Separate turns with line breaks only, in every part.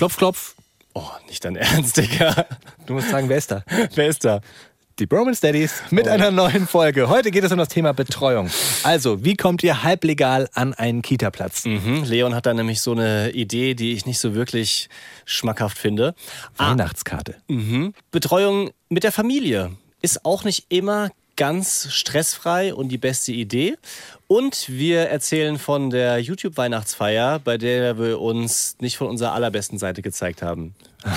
Klopf, klopf.
Oh, nicht dein Ernst, Digga.
Du musst sagen, wer ist da?
Wer ist da?
Die Bromance Daddies mit
Oh.
einer neuen Folge. Heute geht es um das Thema Betreuung. Also, wie kommt ihr halblegal an einen Kita-Platz?
Mhm. Leon hat da nämlich so eine Idee, die ich nicht so wirklich schmackhaft finde. Ah,
Weihnachtskarte.
mhm. Betreuung mit der Familie ist auch nicht immer ganz stressfrei und die beste Idee. Und wir erzählen von der YouTube-Weihnachtsfeier, bei der wir uns nicht von unserer allerbesten Seite gezeigt haben.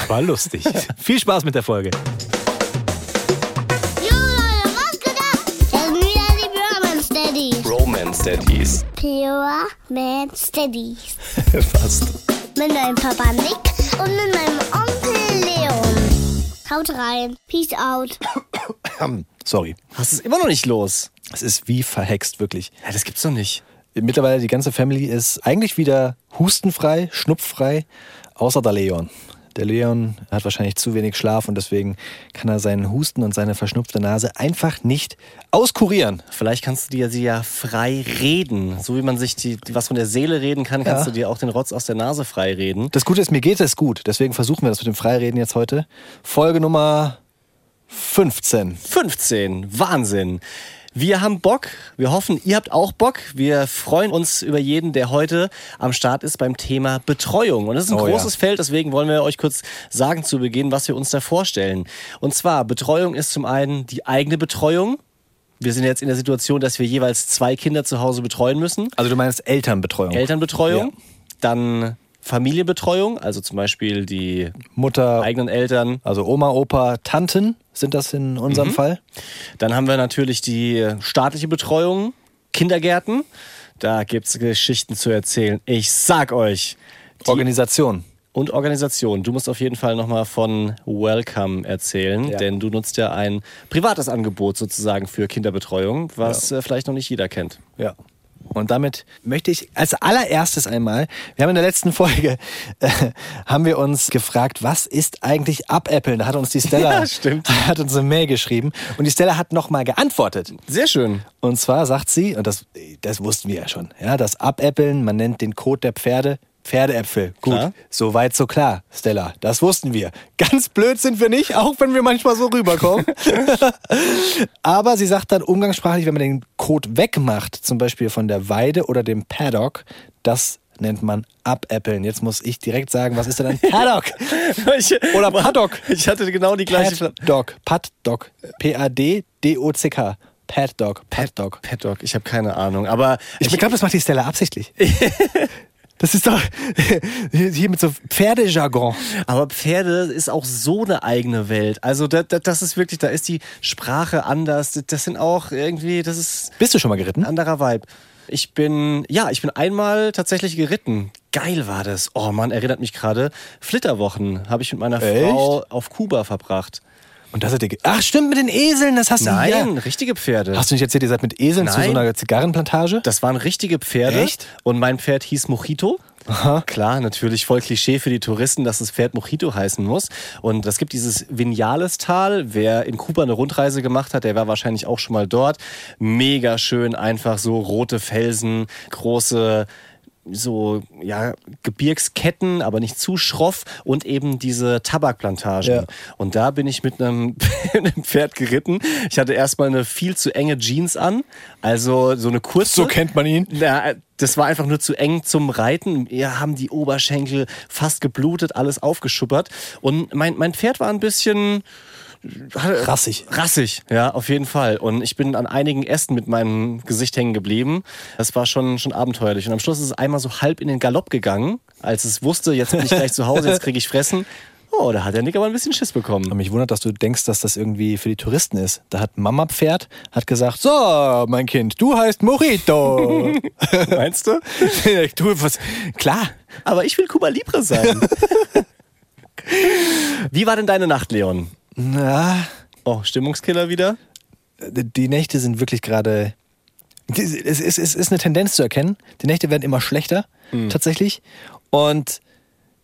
War lustig. Viel Spaß mit der Folge.
Romance Daddies.
Pure Man Steadies.
Fast.
Mit meinem Papa Nick und mit meinem Onkel Leon. Haut rein. Peace out.
Sorry.
Hast es immer noch nicht los?
Es ist wie verhext, wirklich.
Ja, das gibt's doch nicht.
Mittlerweile die ganze Family ist eigentlich wieder hustenfrei, schnupffrei, außer der Leon. Der Leon hat wahrscheinlich zu wenig Schlaf und deswegen kann er seinen Husten und seine verschnupfte Nase einfach nicht auskurieren.
Vielleicht kannst du dir sie ja frei reden. So wie man sich die, was von der Seele reden kann, kannst
Ja.
du dir auch den Rotz aus der Nase frei reden.
Das Gute ist, mir geht es gut. Deswegen versuchen wir das mit dem Freireden jetzt heute. Folge Nummer 15.
15. Wahnsinn. Wir haben Bock. Wir hoffen, ihr habt auch Bock. Wir freuen uns über jeden, der heute am Start ist beim Thema Betreuung. Und das ist ein
Oh ja.
großes Feld, deswegen wollen wir euch kurz sagen zu Beginn, was wir uns da vorstellen. Und zwar, Betreuung ist zum einen die eigene Betreuung. Wir sind jetzt in der Situation, dass wir jeweils zwei Kinder zu Hause betreuen müssen.
Also du meinst Elternbetreuung.
Elternbetreuung,
Ja.
dann Familienbetreuung, also zum Beispiel die
Mutter,
eigenen Eltern.
also Oma, Opa, Tanten sind das in unserem Fall.
Dann haben wir natürlich die staatliche Betreuung, Kindergärten. Da gibt's Geschichten zu erzählen. Ich sag euch.
Organisation.
und Organisation. Du musst auf jeden Fall nochmal von Welcome erzählen,
Ja.
denn du nutzt ja ein privates Angebot sozusagen für Kinderbetreuung, was äh, vielleicht noch nicht jeder kennt.
Ja. Und damit möchte ich als allererstes einmal, wir haben in der letzten Folge, äh, haben wir uns gefragt, was ist eigentlich Abäppeln? Da hat uns die Stella,
Ja, stimmt.
hat uns eine Mail geschrieben und die Stella hat nochmal geantwortet.
Sehr schön.
Und zwar sagt sie, und das, das wussten wir ja schon, ja, das Abäppeln, man nennt den Kot der Pferde Pferdeäpfel. Gut,
Klar.
so weit, so klar, Stella. Das wussten wir. Ganz blöd sind wir nicht, auch wenn wir manchmal so rüberkommen. Aber sie sagt dann umgangssprachlich, wenn man den Kot wegmacht, zum Beispiel von der Weide oder dem Paddock, das nennt man Abäppeln. Jetzt muss ich direkt sagen, was ist denn ein Paddock?
Ich,
Oder Paddock.
Ich hatte genau die gleiche
Paddock. Paddock. P-A-D-D-O-C-K. Paddock. Paddock.
Paddock. Ich habe keine Ahnung, aber
Ich glaube, das macht die Stella absichtlich. Das ist doch hier mit so Pferdejargon.
Aber Pferde ist auch so eine eigene Welt. Also da, da, das ist wirklich, da ist die Sprache anders. Das sind auch irgendwie, das ist
Bist du schon mal geritten?
ein anderer Vibe. Ich bin, ja, ich bin einmal tatsächlich geritten. Geil war das. Oh Mann, erinnert mich gerade. Flitterwochen habe ich mit meiner
Echt?
Frau auf Kuba verbracht.
Und das hat dir. ge- Ach, stimmt, mit den Eseln, das hast du
Nein,
ja.
richtige Pferde.
Hast du nicht erzählt, ihr seid mit Eseln zu so
Nein.
einer Zigarrenplantage?
Das waren richtige Pferde.
Echt?
Und mein Pferd hieß Mojito. Klar, natürlich voll Klischee für die Touristen, dass das Pferd Mojito heißen muss. Und es gibt dieses Vinales-Tal. Wer in Kuba eine Rundreise gemacht hat, der war wahrscheinlich auch schon mal dort. Mega schön, einfach so rote Felsen, große so ja Gebirgsketten, aber nicht zu schroff und eben diese Tabakplantagen.
Ja.
Und da bin ich mit einem, einem Pferd geritten. Ich hatte erstmal eine viel zu enge Jeans an, also so eine kurze.
So kennt man ihn.
Na, das war einfach nur zu eng zum Reiten. Wir haben die Oberschenkel fast geblutet, alles aufgeschuppert. Und mein, mein Pferd war ein bisschen
Rassig.
rassig, ja, auf jeden Fall. Und ich bin an einigen Ästen mit meinem Gesicht hängen geblieben. Das war schon, schon abenteuerlich. Und am Schluss ist es einmal so halb in den Galopp gegangen, als es wusste, jetzt bin ich gleich zu Hause, jetzt kriege ich Fressen. Oh, da hat der Nick aber ein bisschen Schiss bekommen.
Und mich wundert, dass du denkst, dass das irgendwie für die Touristen ist. Da hat Mama Pferd, hat gesagt, so, mein Kind, du heißt Mojito.
Meinst du?
du, was? Klar.
Aber ich will Cuba Libre sein. Wie war denn deine Nacht, Leon?
Na,
Oh, Stimmungskiller wieder?
die Nächte sind wirklich gerade. Es ist, es ist eine Tendenz zu erkennen. Die Nächte werden immer schlechter, tatsächlich. Und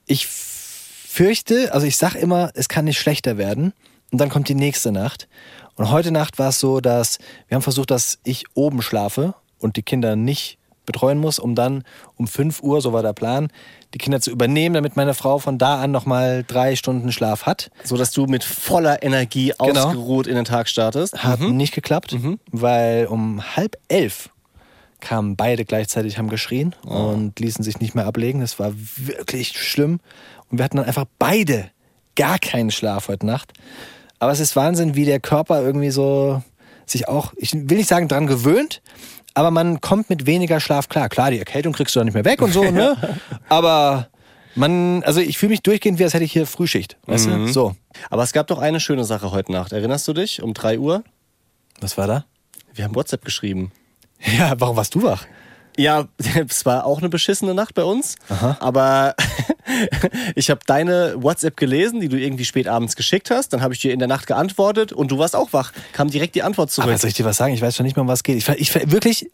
ich fürchte, also ich sag immer, es kann nicht schlechter werden. Und dann kommt die nächste Nacht. Und heute Nacht war es so, dass wir haben versucht, dass ich oben schlafe und die Kinder nicht betreuen muss, um dann um 5 Uhr, so war der Plan, die Kinder zu übernehmen, damit meine Frau von da an nochmal drei Stunden Schlaf hat.
So dass du mit voller Energie
Genau.
ausgeruht in den Tag startest.
Hat nicht geklappt, weil um halb elf kamen beide gleichzeitig, haben geschrien und ließen sich nicht mehr ablegen. Das war wirklich schlimm. Und wir hatten dann einfach beide gar keinen Schlaf heute Nacht. Aber es ist Wahnsinn, wie der Körper irgendwie so sich auch, ich will nicht sagen dran gewöhnt, aber man kommt mit weniger Schlaf klar. Klar, die Erkältung kriegst du dann nicht mehr weg und so, ne? Aber man, also ich fühle mich durchgehend, wie als hätte ich hier Frühschicht. Weißt du? So.
Aber es gab doch eine schöne Sache heute Nacht. Erinnerst du dich? Um 3 Uhr?
Was war da?
Wir haben WhatsApp geschrieben.
Ja, warum warst du wach?
Ja, es war auch eine beschissene Nacht bei uns. Aber ich habe deine WhatsApp gelesen, die du irgendwie spät abends geschickt hast. Dann habe ich dir in der Nacht geantwortet und du warst auch wach. Kam direkt die Antwort zurück.
Aber soll ich dir was sagen? Ich weiß schon nicht mehr, um was geht. Ich, ich wirklich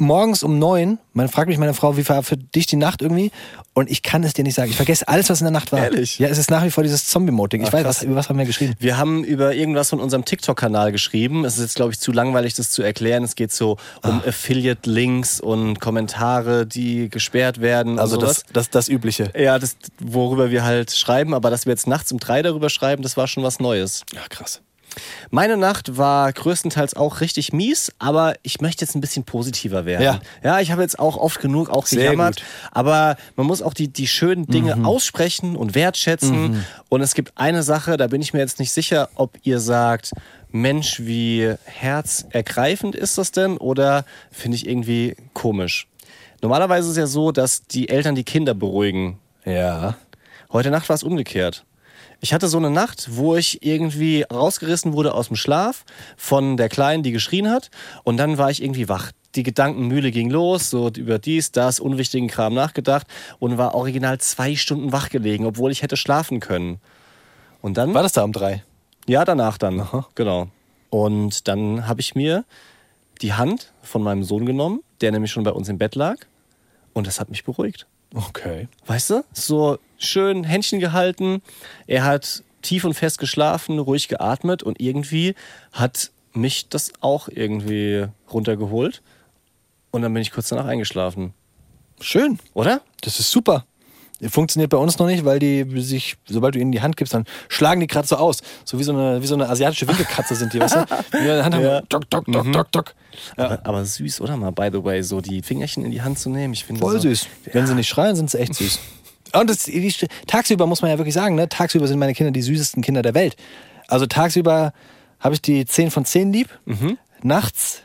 morgens um neun, man fragt mich meine Frau, wie war für dich die Nacht irgendwie? Und ich kann es dir nicht sagen. Ich vergesse alles, was in der Nacht war.
Ehrlich?
Ja, es ist nach wie vor dieses Zombie-Mode-Ding. Ich
Ach,
weiß, was, über was haben wir geschrieben?
Wir haben über irgendwas von unserem TikTok-Kanal geschrieben. Es ist jetzt, glaube ich, zu langweilig, das zu erklären. Es geht so um Affiliate-Links und Kommentare, die gesperrt werden.
Also das, das, das Übliche.
Ja, das, worüber wir halt schreiben, aber dass wir jetzt nachts um drei darüber schreiben, das war schon was Neues.
Ja, krass.
Meine Nacht war größtenteils auch richtig mies, aber ich möchte jetzt ein bisschen positiver werden.
Ja.
ja ich habe jetzt auch oft genug auch
Sehr
gejammert,
gut.
aber man muss auch die, die schönen Dinge aussprechen und wertschätzen. Und es gibt eine Sache, da bin ich mir jetzt nicht sicher, ob ihr sagt, Mensch, wie herzergreifend ist das denn oder finde ich irgendwie komisch. Normalerweise ist es ja so, dass die Eltern die Kinder beruhigen.
Ja.
Heute Nacht war es umgekehrt. Ich hatte so eine Nacht, wo ich irgendwie rausgerissen wurde aus dem Schlaf von der Kleinen, die geschrien hat. Und dann war ich irgendwie wach. Die Gedankenmühle ging los, so über dies, das, unwichtigen Kram nachgedacht und war original zwei Stunden wach gelegen, obwohl ich hätte schlafen können. Und dann
War das da um drei?
ja, danach dann. Genau. Und dann habe ich mir die Hand von meinem Sohn genommen, der nämlich schon bei uns im Bett lag. Und das hat mich beruhigt.
Okay.
Weißt du? So schön Händchen gehalten. Er hat tief und fest geschlafen, ruhig geatmet und irgendwie hat mich das auch irgendwie runtergeholt. Und dann bin ich kurz danach eingeschlafen.
Schön.
Oder?
Das ist super. Funktioniert bei uns noch nicht, weil die sich, sobald du ihnen die Hand gibst, dann schlagen die gerade so aus. So wie so eine, wie so eine asiatische Winkelkatze sind die, weißt du? Die Hand haben,
Ja.
dock, dock, dock, dock, dock. Ja.
Aber, aber süß, oder mal, by the way, so die Fingerchen in die Hand zu nehmen. Ich finde
Voll
so,
süß. Wenn sie nicht schreien, sind sie echt süß. Und das, die, tagsüber muss man ja wirklich sagen, ne? tagsüber sind meine Kinder die süßesten Kinder der Welt. Also tagsüber habe ich die 10 von 10 lieb, nachts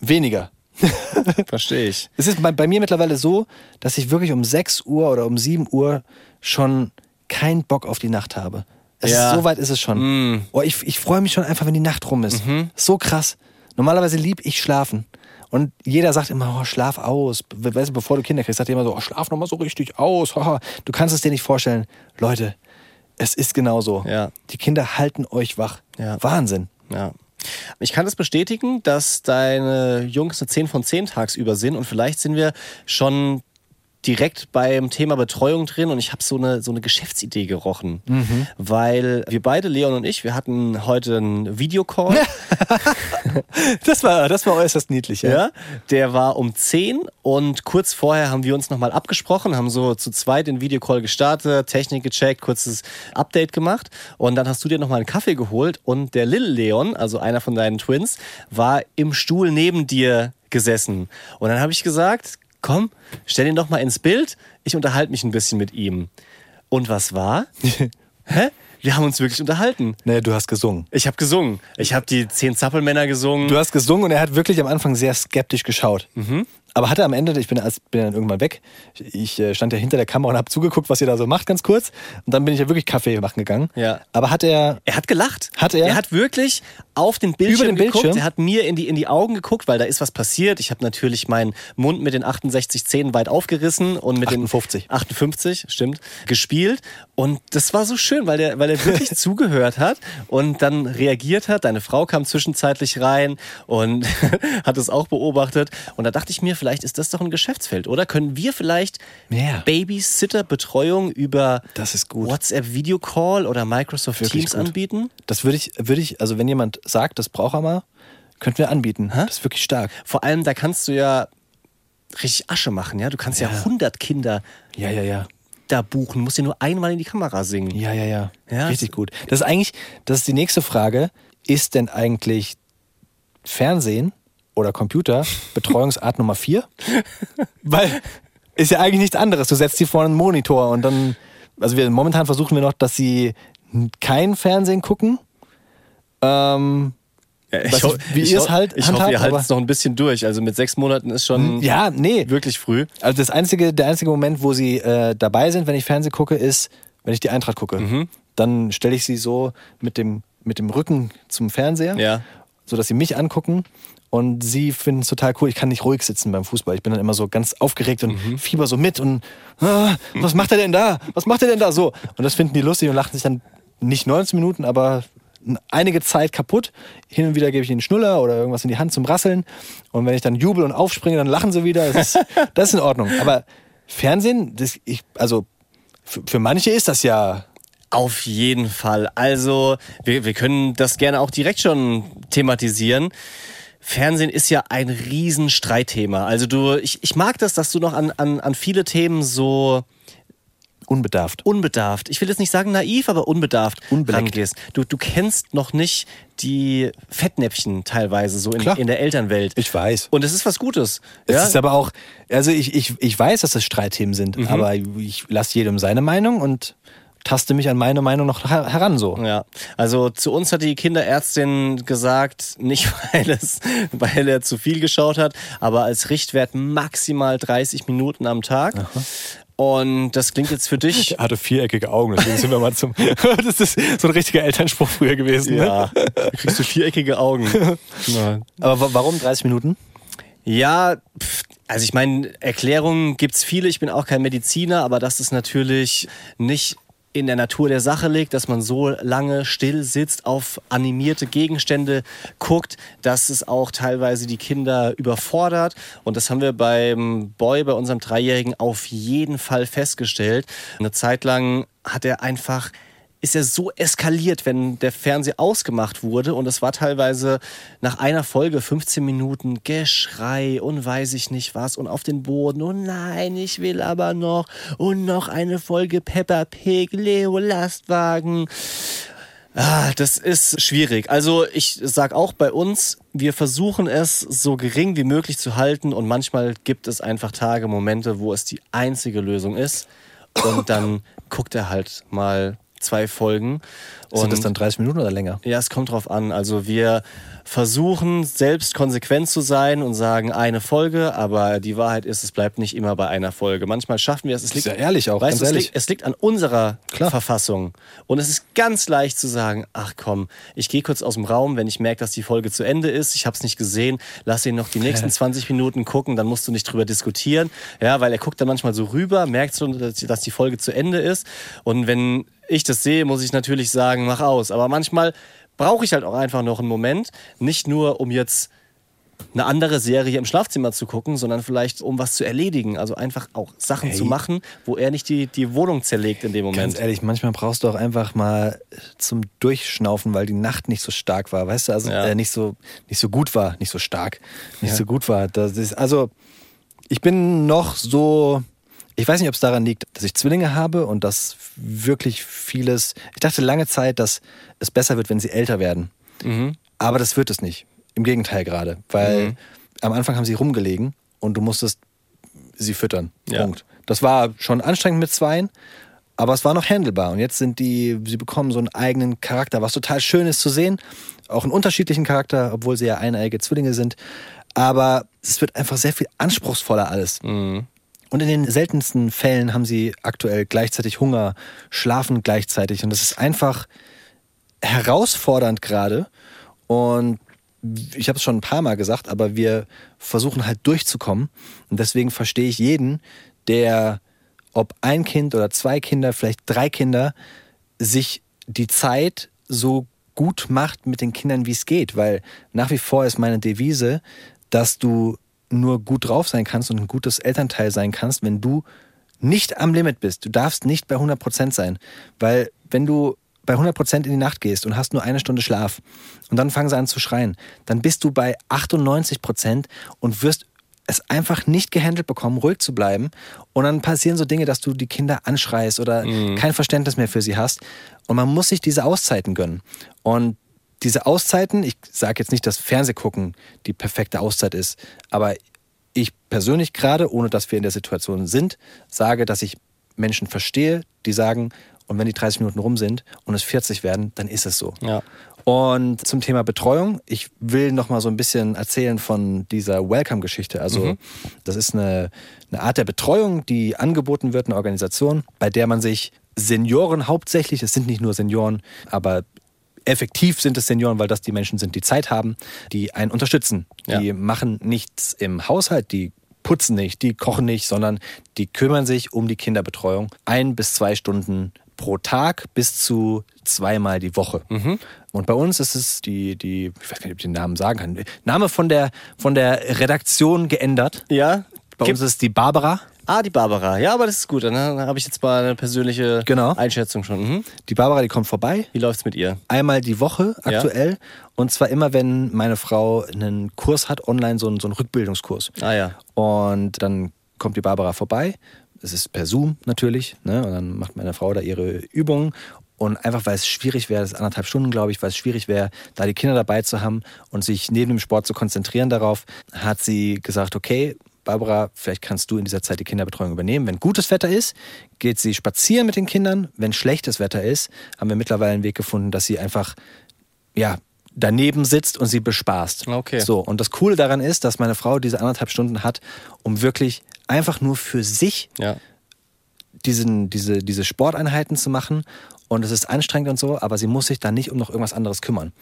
weniger.
Verstehe ich.
Es ist bei, bei mir mittlerweile so, dass ich wirklich um 6 Uhr oder um 7 Uhr schon keinen Bock auf die Nacht habe.
Ja.
ist, so weit ist es schon. Oh, ich ich freue mich schon einfach, wenn die Nacht rum ist. So krass. Normalerweise lieb ich schlafen. Und jeder sagt immer, oh, schlaf aus. Weißt du, bevor du Kinder kriegst, sagt immer so, oh, schlaf noch mal so richtig aus. Du kannst es dir nicht vorstellen. Leute, es ist genauso.
Ja.
Die Kinder halten euch wach.
Ja.
Wahnsinn.
Ja. Ich kann das bestätigen, dass deine Jungs eine 10 von 10 tagsüber sind und vielleicht sind wir schon direkt beim Thema Betreuung drin und ich habe so eine, so eine Geschäftsidee gerochen. Weil wir beide, Leon und ich, wir hatten heute einen Videocall.
Das war, das war äußerst niedlich. Ja.
Ja, der war um 10 und kurz vorher haben wir uns nochmal abgesprochen, haben so zu zweit den Videocall gestartet, Technik gecheckt, kurzes Update gemacht und dann hast du dir nochmal einen Kaffee geholt und der Lil Leon, also einer von deinen Twins, war im Stuhl neben dir gesessen. Und dann habe ich gesagt, komm, stell ihn doch mal ins Bild, ich unterhalte mich ein bisschen mit ihm. Und was war? Hä? Wir haben uns wirklich unterhalten.
Nee, du hast gesungen.
Ich habe gesungen. Ich habe die zehn Zappelmänner gesungen.
Du hast gesungen und er hat wirklich am Anfang sehr skeptisch geschaut.
Mhm.
Aber hatte am Ende, ich bin, bin dann irgendwann weg, ich, ich äh, stand ja hinter der Kamera und habe zugeguckt, was ihr da so macht, ganz kurz. Und dann bin ich ja wirklich Kaffee machen gegangen.
Ja.
Aber hat er,
Er hat gelacht.
Hat er?
Er hat wirklich auf den Bildschirm
Über den
geguckt.
Bildschirm?
Er hat mir in die, in die Augen geguckt, weil da ist was passiert. Ich habe natürlich meinen Mund mit den 68 Zähnen weit aufgerissen und mit
58.
den 58, stimmt, gespielt. Und das war so schön, weil der, weil er wirklich zugehört hat und dann reagiert hat. Deine Frau kam zwischenzeitlich rein und hat es auch beobachtet. Und da dachte ich mir, vielleicht ist das doch ein Geschäftsfeld, oder? Können wir vielleicht
Ja.
Babysitter-Betreuung über
Das ist gut.
WhatsApp Video Call oder Microsoft
Wirklich
Teams
gut.
anbieten?
das würde ich, würde ich, also wenn jemand sagt, das braucht er mal, könnten wir anbieten. Das ist wirklich stark.
Vor allem, da kannst du ja richtig Asche machen, ja. Du kannst ja,
Ja.
100 Kinder
Ja, ja, ja.
da buchen, musst dir nur einmal in die Kamera singen.
Ja, ja, ja.
Ja.
Richtig gut. Das ist eigentlich, das ist die nächste Frage. Ist denn eigentlich Fernsehen oder Computer Betreuungsart Nummer vier? Weil ist ja eigentlich nichts anderes. Du setzt sie vor einen Monitor und dann, also wir momentan versuchen wir noch, dass sie kein Fernsehen gucken. Ähm,
Ja,
Weiß nicht, wie ihr es
ho-
halt
ich hoffe, ihr haltet es noch ein bisschen durch. Also mit sechs Monaten ist schon
ja, nee.
wirklich früh.
Also das einzige, der einzige Moment, wo sie äh, dabei sind, wenn ich Fernsehen gucke, ist, wenn ich die Eintracht gucke.
Mhm.
Dann stelle ich sie so mit dem, mit dem Rücken zum Fernseher,
Ja.
sodass sie mich angucken. Und sie finden es total cool. Ich kann nicht ruhig sitzen beim Fußball. Ich bin dann immer so ganz aufgeregt und
Mhm.
fieber so mit und ah, was macht er denn da? Was macht er denn da? So. Und das finden die lustig und lachen sich dann nicht 19 Minuten, aber einige Zeit kaputt. Hin und wieder gebe ich ihnen Schnuller oder irgendwas in die Hand zum Rasseln. Und wenn ich dann jubel und aufspringe, dann lachen sie wieder. Das ist, das ist in Ordnung. Aber Fernsehen, das, ich, also für, für manche ist das ja.
Auf jeden Fall. Also, wir, wir können das gerne auch direkt schon thematisieren. Fernsehen ist ja ein Riesenstreitthema. Also du, ich, ich mag das, dass du noch an, an, an viele Themen so
Unbedarft.
unbedarft, ich will jetzt nicht sagen naiv, aber unbedarft
Unbeleckt.
rangehst. Du, du kennst noch nicht die Fettnäpfchen teilweise so in, in der Elternwelt.
Ich weiß.
Und es ist was Gutes.
Es
ja?
ist aber auch, also ich, ich, ich weiß, dass das Streitthemen sind, aber ich lasse jedem seine Meinung und taste mich an meine Meinung noch her heran so.
Ja, also zu uns hat die Kinderärztin gesagt, nicht weil, es, weil er zu viel geschaut hat, aber als Richtwert maximal 30 Minuten am Tag. Und das klingt jetzt für dich.
Er hatte viereckige Augen, deswegen sind wir mal zum. das ist so ein richtiger Elternspruch früher gewesen. Ne?
Ja, kriegst du viereckige Augen. Ja.
Aber wa- warum 30 Minuten?
Ja, pff, also ich meine, Erklärungen gibt's viele. Ich bin auch kein Mediziner, aber das ist natürlich nicht in der Natur der Sache liegt, dass man so lange still sitzt, auf animierte Gegenstände guckt, dass es auch teilweise die Kinder überfordert. Und das haben wir beim Boy, bei unserem Dreijährigen, auf jeden Fall festgestellt. Eine Zeit lang hat er einfach ist er so eskaliert, wenn der Fernseher ausgemacht wurde. Und es war teilweise nach einer Folge 15 Minuten Geschrei und weiß ich nicht was und auf den Boden. Und nein, ich will aber noch. Und noch eine Folge Peppa Pig, Leo Lastwagen. Ah, das ist schwierig. Also ich sag auch bei uns, wir versuchen es so gering wie möglich zu halten. Und manchmal gibt es einfach Tage, Momente, wo es die einzige Lösung ist. Und dann guckt er halt mal zwei Folgen.
Sind
Und
das dann 30 Minuten oder länger?
ja, es kommt drauf an. Also wir versuchen selbst konsequent zu sein und sagen eine Folge, aber die Wahrheit ist, es bleibt nicht immer bei einer Folge. Manchmal schaffen wir es. Es
ist ja ehrlich auch,
weißt du, es,
ehrlich.
liegt, es liegt an unserer
Klar.
Verfassung. Und es ist ganz leicht zu sagen, ach komm, ich gehe kurz aus dem Raum, wenn ich merke, dass die Folge zu Ende ist, ich habe es nicht gesehen, lass ihn noch die nächsten 20 Minuten gucken, dann musst du nicht drüber diskutieren. Ja, weil er guckt dann manchmal so rüber, merkt dass dass die Folge zu Ende ist. Und wenn ich das sehe, muss ich natürlich sagen, mach aus. Aber manchmal brauche ich halt auch einfach noch einen Moment, nicht nur um jetzt eine andere Serie im Schlafzimmer zu gucken, sondern vielleicht um was zu erledigen. Also einfach auch Sachen
Ey.
zu machen, wo er nicht die, die Wohnung zerlegt in dem Moment.
Ganz ehrlich, manchmal brauchst du auch einfach mal zum Durchschnaufen, weil die Nacht nicht so stark war, weißt du, also
Ja.
äh, nicht so nicht so gut war, nicht so stark, nicht so gut war. Das ist also ich bin noch so ich weiß nicht, ob es daran liegt, dass ich Zwillinge habe und dass wirklich vieles. Ich dachte lange Zeit, dass es besser wird, wenn sie älter werden.
Mhm.
Aber das wird es nicht. Im Gegenteil gerade. Weil am Anfang haben sie rumgelegen und du musstest sie füttern.
Ja.
Punkt. Das war schon anstrengend mit Zweien, aber es war noch handelbar. Und jetzt sind die, sie bekommen so einen eigenen Charakter, was total schön ist zu sehen. Auch einen unterschiedlichen Charakter, obwohl sie ja eineige Zwillinge sind. Aber es wird einfach sehr viel anspruchsvoller alles.
Mhm.
Und in den seltensten Fällen haben sie aktuell gleichzeitig Hunger, schlafen gleichzeitig. Und das ist einfach herausfordernd gerade. Und ich habe es schon ein paar Mal gesagt, aber wir versuchen halt durchzukommen. Und deswegen verstehe ich jeden, der, ob ein Kind oder zwei Kinder, vielleicht drei Kinder, sich die Zeit so gut macht mit den Kindern, wie es geht. Weil nach wie vor ist meine Devise, dass du nur gut drauf sein kannst und ein gutes Elternteil sein kannst, wenn du nicht am Limit bist. Du darfst nicht bei 100% sein. Weil wenn du bei 100% in die Nacht gehst und hast nur eine Stunde Schlaf und dann fangen sie an zu schreien, dann bist du bei 98% und wirst es einfach nicht gehandelt bekommen, ruhig zu bleiben. Und dann passieren so Dinge, dass du die Kinder anschreist oder kein Verständnis mehr für sie hast. Und man muss sich diese Auszeiten gönnen. Und diese Auszeiten, ich sage jetzt nicht, dass Fernsehgucken die perfekte Auszeit ist, aber ich persönlich gerade, ohne dass wir in der Situation sind, sage, dass ich Menschen verstehe, die sagen, und wenn die 30 Minuten rum sind und es 40 werden, dann ist es so.
Ja.
Und zum Thema Betreuung, ich will noch mal so ein bisschen erzählen von dieser Welcome-Geschichte. Also das ist eine, eine Art der Betreuung, die angeboten wird, eine Organisation, bei der man sich Senioren hauptsächlich, es sind nicht nur Senioren, aber effektiv sind es Senioren, weil das die Menschen sind, die Zeit haben, die einen unterstützen. Die
Ja.
machen nichts im Haushalt, die putzen nicht, die kochen nicht, sondern die kümmern sich um die Kinderbetreuung. Ein bis zwei Stunden pro Tag bis zu zweimal die Woche. Und bei uns ist es die, die, ich weiß nicht, ob ich den Namen sagen kann, Name von der, von der Redaktion geändert.
Ja?
Bei
Gib-
uns ist es die Barbara.
Ah, die Barbara. Ja, aber das ist gut. Dann habe ich jetzt mal eine persönliche
Genau.
Einschätzung schon. Mhm.
Die Barbara, die kommt vorbei.
Wie läuft's mit ihr?
einmal die Woche
Ja.
aktuell. Und zwar immer, wenn meine Frau einen Kurs hat, online, so einen, so einen Rückbildungskurs.
Ah ja.
Und dann kommt die Barbara vorbei. Es ist per Zoom natürlich. Ne? Und dann macht meine Frau da ihre Übungen. Und einfach, weil es schwierig wäre, das ist anderthalb Stunden, glaube ich, weil es schwierig wäre, da die Kinder dabei zu haben und sich neben dem Sport zu konzentrieren darauf, hat sie gesagt, okay, Barbara, vielleicht kannst du in dieser Zeit die Kinderbetreuung übernehmen. Wenn gutes Wetter ist, geht sie spazieren mit den Kindern. Wenn schlechtes Wetter ist, haben wir mittlerweile einen Weg gefunden, dass sie einfach ja, daneben sitzt und sie bespaßt.
Okay.
So, und das Coole daran ist, dass meine Frau diese anderthalb Stunden hat, um wirklich einfach nur für sich
Ja.
diesen, diese, diese Sporteinheiten zu machen. Und es ist anstrengend und so, aber sie muss sich dann nicht um noch irgendwas anderes kümmern.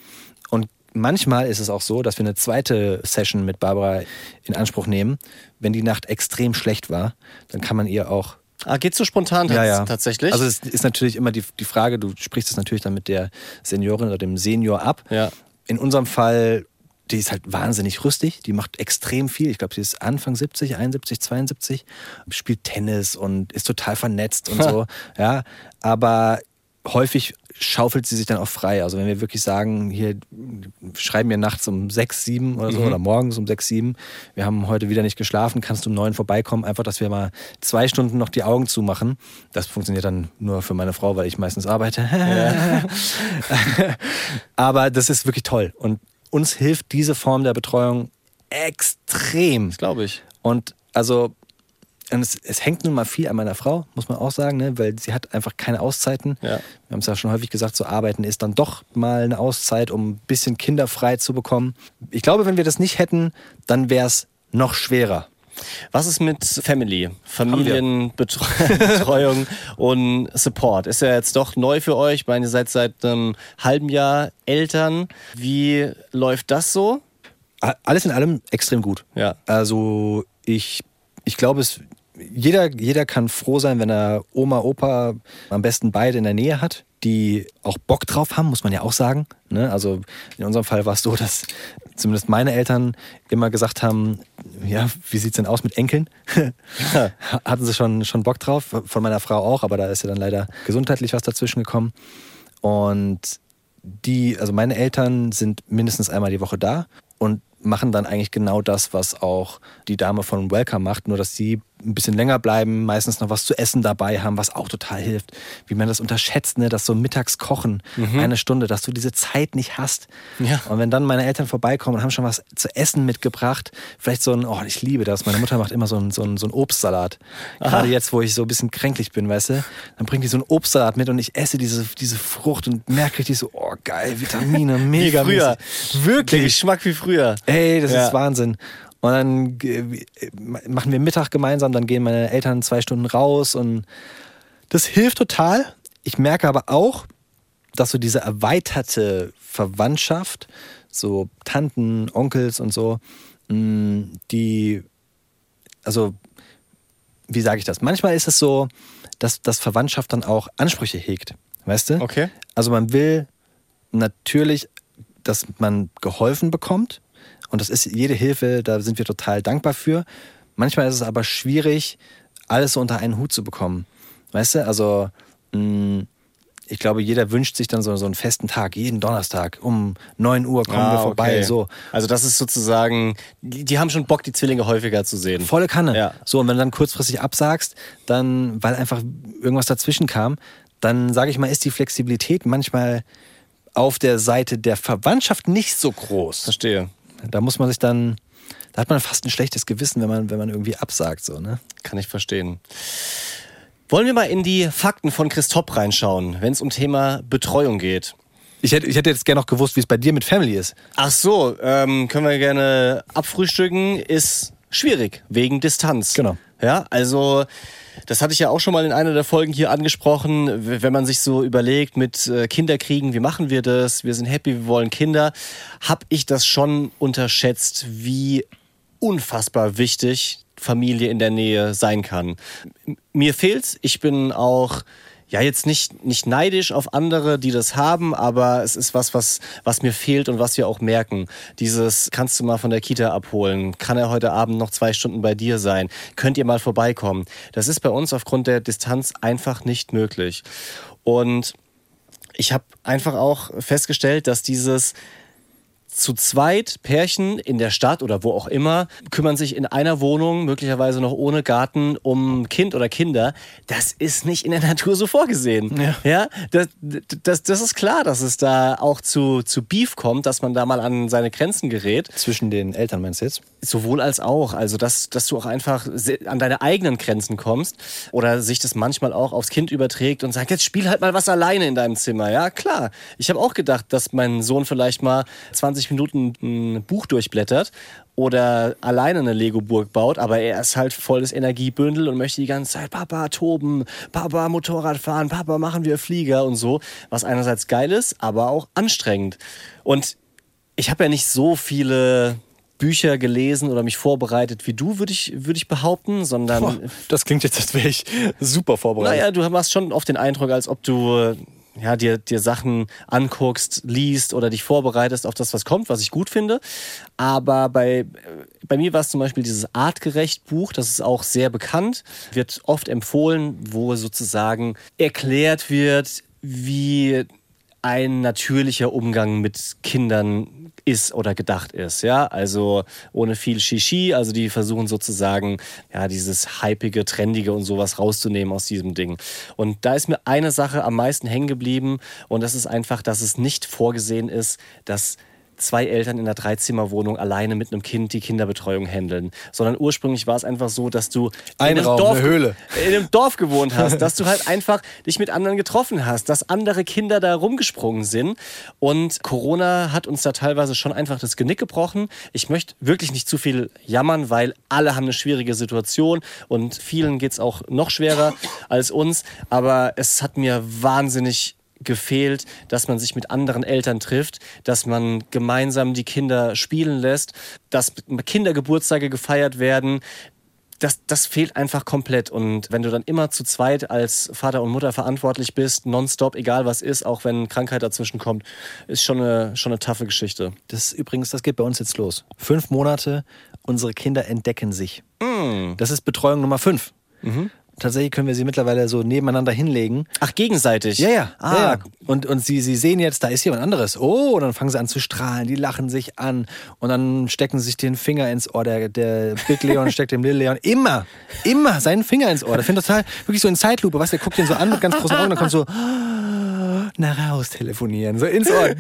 Und manchmal ist es auch so, dass wir eine zweite Session mit Barbara in Anspruch nehmen. Wenn die Nacht extrem schlecht war, dann kann man ihr auch
Ah, geht so spontan tats- tatsächlich?
Also es ist natürlich immer die, die Frage, du sprichst es natürlich dann mit der Seniorin oder dem Senior ab.
Ja.
In unserem Fall, die ist halt wahnsinnig rüstig, die macht extrem viel. Ich glaube, sie ist Anfang 70, 71, 72, spielt Tennis und ist total vernetzt und so. Ja, aber häufig schaufelt sie sich dann auch frei. Also wenn wir wirklich sagen, hier schreiben wir nachts um 6, 7 oder so oder morgens um 6, 7, wir haben heute wieder nicht geschlafen, kannst du um 9 vorbeikommen, einfach, dass wir mal zwei Stunden noch die Augen zumachen. Das funktioniert dann nur für meine Frau, weil ich meistens arbeite. Aber das ist wirklich toll. Und uns hilft diese Form der Betreuung extrem.
Glaube ich.
Und also, und es, es hängt nun mal viel an meiner Frau, muss man auch sagen, ne? weil sie hat einfach keine Auszeiten.
Ja.
Wir haben es ja schon häufig gesagt, so arbeiten ist dann doch mal eine Auszeit, um ein bisschen kinderfrei zu bekommen. Ich glaube, wenn wir das nicht hätten, dann wäre es noch schwerer.
Was ist mit Family, Familienbetreuung und Support? Ist ja jetzt doch neu für euch. Ich meine, ihr seid seit einem halben Jahr Eltern. Wie läuft das so?
Alles in allem extrem gut.
Ja.
Also ich, ich glaube, es, jeder, jeder kann froh sein, wenn er Oma, Opa, am besten beide in der Nähe hat, die auch Bock drauf haben, muss man ja auch sagen. Ne? Also in unserem Fall war es so, dass zumindest meine Eltern immer gesagt haben, ja, wie sieht's denn aus mit Enkeln? Hatten sie schon, schon Bock drauf, von meiner Frau auch, aber da ist ja dann leider gesundheitlich was dazwischen gekommen. Und die, also meine Eltern sind mindestens einmal die Woche da und machen dann eigentlich genau das, was auch die Dame von Welcome macht, nur dass sie ein bisschen länger bleiben, meistens noch was zu essen dabei haben, was auch total hilft. Wie man das unterschätzt, ne, dass so mittags kochen, eine Stunde, dass du diese Zeit nicht hast.
Ja.
Und wenn dann meine Eltern vorbeikommen und haben schon was zu essen mitgebracht, vielleicht so ein, oh, ich liebe das, meine Mutter macht immer so einen so einen- so einen Obstsalat. Gerade jetzt, wo ich so ein bisschen kränklich bin, weißt du, dann bringt die so einen Obstsalat mit und ich esse diese, diese Frucht und merke richtig so, oh geil, Vitamine, mega.
früher.
mäßig.
Der
Wirklich.
Geschmack wie früher.
Ey, das
Ja.
ist Wahnsinn. Und dann äh, machen wir Mittag gemeinsam, dann gehen meine Eltern zwei Stunden raus und das hilft total. Ich merke aber auch, dass so diese erweiterte Verwandtschaft, so Tanten, Onkels und so, mh, die, also, wie sage ich das? Manchmal ist es so, dass, dass Verwandtschaft dann auch Ansprüche hegt. Weißt du?
Okay.
Also man will natürlich, dass man geholfen bekommt. Und das ist jede Hilfe, da sind wir total dankbar für. Manchmal ist es aber schwierig, alles so unter einen Hut zu bekommen. Weißt du, also mh, ich glaube, jeder wünscht sich dann so, so einen festen Tag, jeden Donnerstag um 9 Uhr kommen wir
Ah,
vorbei.
okay.
So,
Also das ist sozusagen, die, die haben schon Bock, die Zwillinge häufiger zu sehen.
volle Kanne.
Ja.
So, und wenn du dann kurzfristig absagst, dann, weil einfach irgendwas dazwischen kam, dann sage ich mal, ist die Flexibilität manchmal auf der Seite der Verwandtschaft nicht so groß.
Verstehe.
Da muss man sich dann, da hat man fast ein schlechtes Gewissen, wenn man, wenn man irgendwie absagt, so, ne?
Kann ich verstehen. Wollen wir mal in die Fakten von Christoph reinschauen, wenn es um Thema Betreuung geht?
Ich hätte, ich hätte jetzt gerne noch gewusst, wie es bei dir mit Family ist.
Ach so, ähm, können wir gerne abfrühstücken. Ist schwierig, wegen Distanz.
Genau.
Ja, also das hatte ich ja auch schon mal in einer der Folgen hier angesprochen. Wenn man sich so überlegt mit äh, Kinderkriegen, wie machen wir das? Wir sind happy, wir wollen Kinder. Hab ich das schon unterschätzt, wie unfassbar wichtig Familie in der Nähe sein kann. Mir fehlt's. Ich bin auch ja jetzt nicht nicht neidisch auf andere, die das haben, aber es ist was, was was mir fehlt und was wir auch merken. Dieses kannst du mal von der Kita abholen? Kann er heute Abend noch zwei Stunden bei dir sein? Könnt ihr mal vorbeikommen? Das ist bei uns aufgrund der Distanz einfach nicht möglich. Und ich habe einfach auch festgestellt, dass dieses zu zweit Pärchen in der Stadt oder wo auch immer kümmern sich in einer Wohnung, möglicherweise noch ohne Garten, um Kind oder Kinder. Das ist nicht in der Natur so vorgesehen.
Ja.
ja das, das, das ist klar, dass es da auch zu, zu Beef kommt, dass man da mal an seine Grenzen gerät.
Zwischen den Eltern meinst du jetzt?
Sowohl als auch. Also, dass, dass du auch einfach an deine eigenen Grenzen kommst oder sich das manchmal auch aufs Kind überträgt und sagt, jetzt spiel halt mal was alleine in deinem Zimmer. Ja, klar. Ich habe auch gedacht, dass mein Sohn vielleicht mal 20 Minuten ein Buch durchblättert oder alleine eine Lego-Burg baut, aber er ist halt volles Energiebündel und möchte die ganze Zeit Papa toben, Papa Motorrad fahren, Papa machen wir Flieger und so, was einerseits geil ist, aber auch anstrengend. Und ich habe ja nicht so viele Bücher gelesen oder mich vorbereitet wie du, würde ich, würde ich behaupten, sondern
Boah, das klingt jetzt, als wäre ich super vorbereitet.
naja, du hast schon oft den Eindruck, als ob du äh, ja, dir, dir Sachen anguckst, liest oder dich vorbereitest auf das, was kommt, was ich gut finde. Aber bei, äh, bei mir war es zum Beispiel dieses Artgerecht-Buch, das ist auch sehr bekannt, wird oft empfohlen, wo sozusagen erklärt wird, wie ein natürlicher Umgang mit Kindern ist oder gedacht ist, ja, also ohne viel Shishi, also die versuchen sozusagen, ja, dieses hypige, trendige und sowas rauszunehmen aus diesem Ding. Und da ist mir eine Sache am meisten hängen geblieben und das ist einfach, dass es nicht vorgesehen ist, dass zwei Eltern in einer Dreizimmerwohnung alleine mit einem Kind die Kinderbetreuung handeln, sondern ursprünglich war es einfach so, dass du
Ein
in einem
Raum,
Dorf,
eine Höhle.
in einem Dorf gewohnt hast, dass du halt einfach dich mit anderen getroffen hast, dass andere Kinder da rumgesprungen sind. Und Corona hat uns da teilweise schon einfach das Genick gebrochen. Ich möchte wirklich nicht zu viel jammern, weil alle haben eine schwierige Situation und vielen geht's auch noch schwerer als uns. Aber es hat mir wahnsinnig gefehlt, dass man sich mit anderen Eltern trifft, dass man gemeinsam die Kinder spielen lässt, dass Kindergeburtstage gefeiert werden. Das, das fehlt einfach komplett. Und wenn du dann immer zu zweit als Vater und Mutter verantwortlich bist, nonstop, egal was ist, auch wenn Krankheit dazwischen kommt, ist schon eine, schon eine taffe Geschichte.
Das übrigens, das geht bei uns jetzt los. Fünf Monate, unsere Kinder entdecken sich. Das ist Betreuung Nummer fünf. Tatsächlich können wir sie mittlerweile so nebeneinander hinlegen.
Ach, gegenseitig?
Ja, ja.
Ah,
ja. Und, und sie, sie sehen jetzt, da ist jemand anderes. Oh, und dann fangen sie an zu strahlen, die lachen sich an und dann stecken sie sich den Finger ins Ohr. Der, der Big Leon steckt dem Little Leon immer, immer seinen Finger ins Ohr. Das finde ich total, wirklich so in Zeitlupe. Du, der guckt den so an mit ganz großen Augen, dann kommt so, nach Haus telefonieren, so ins Ohr.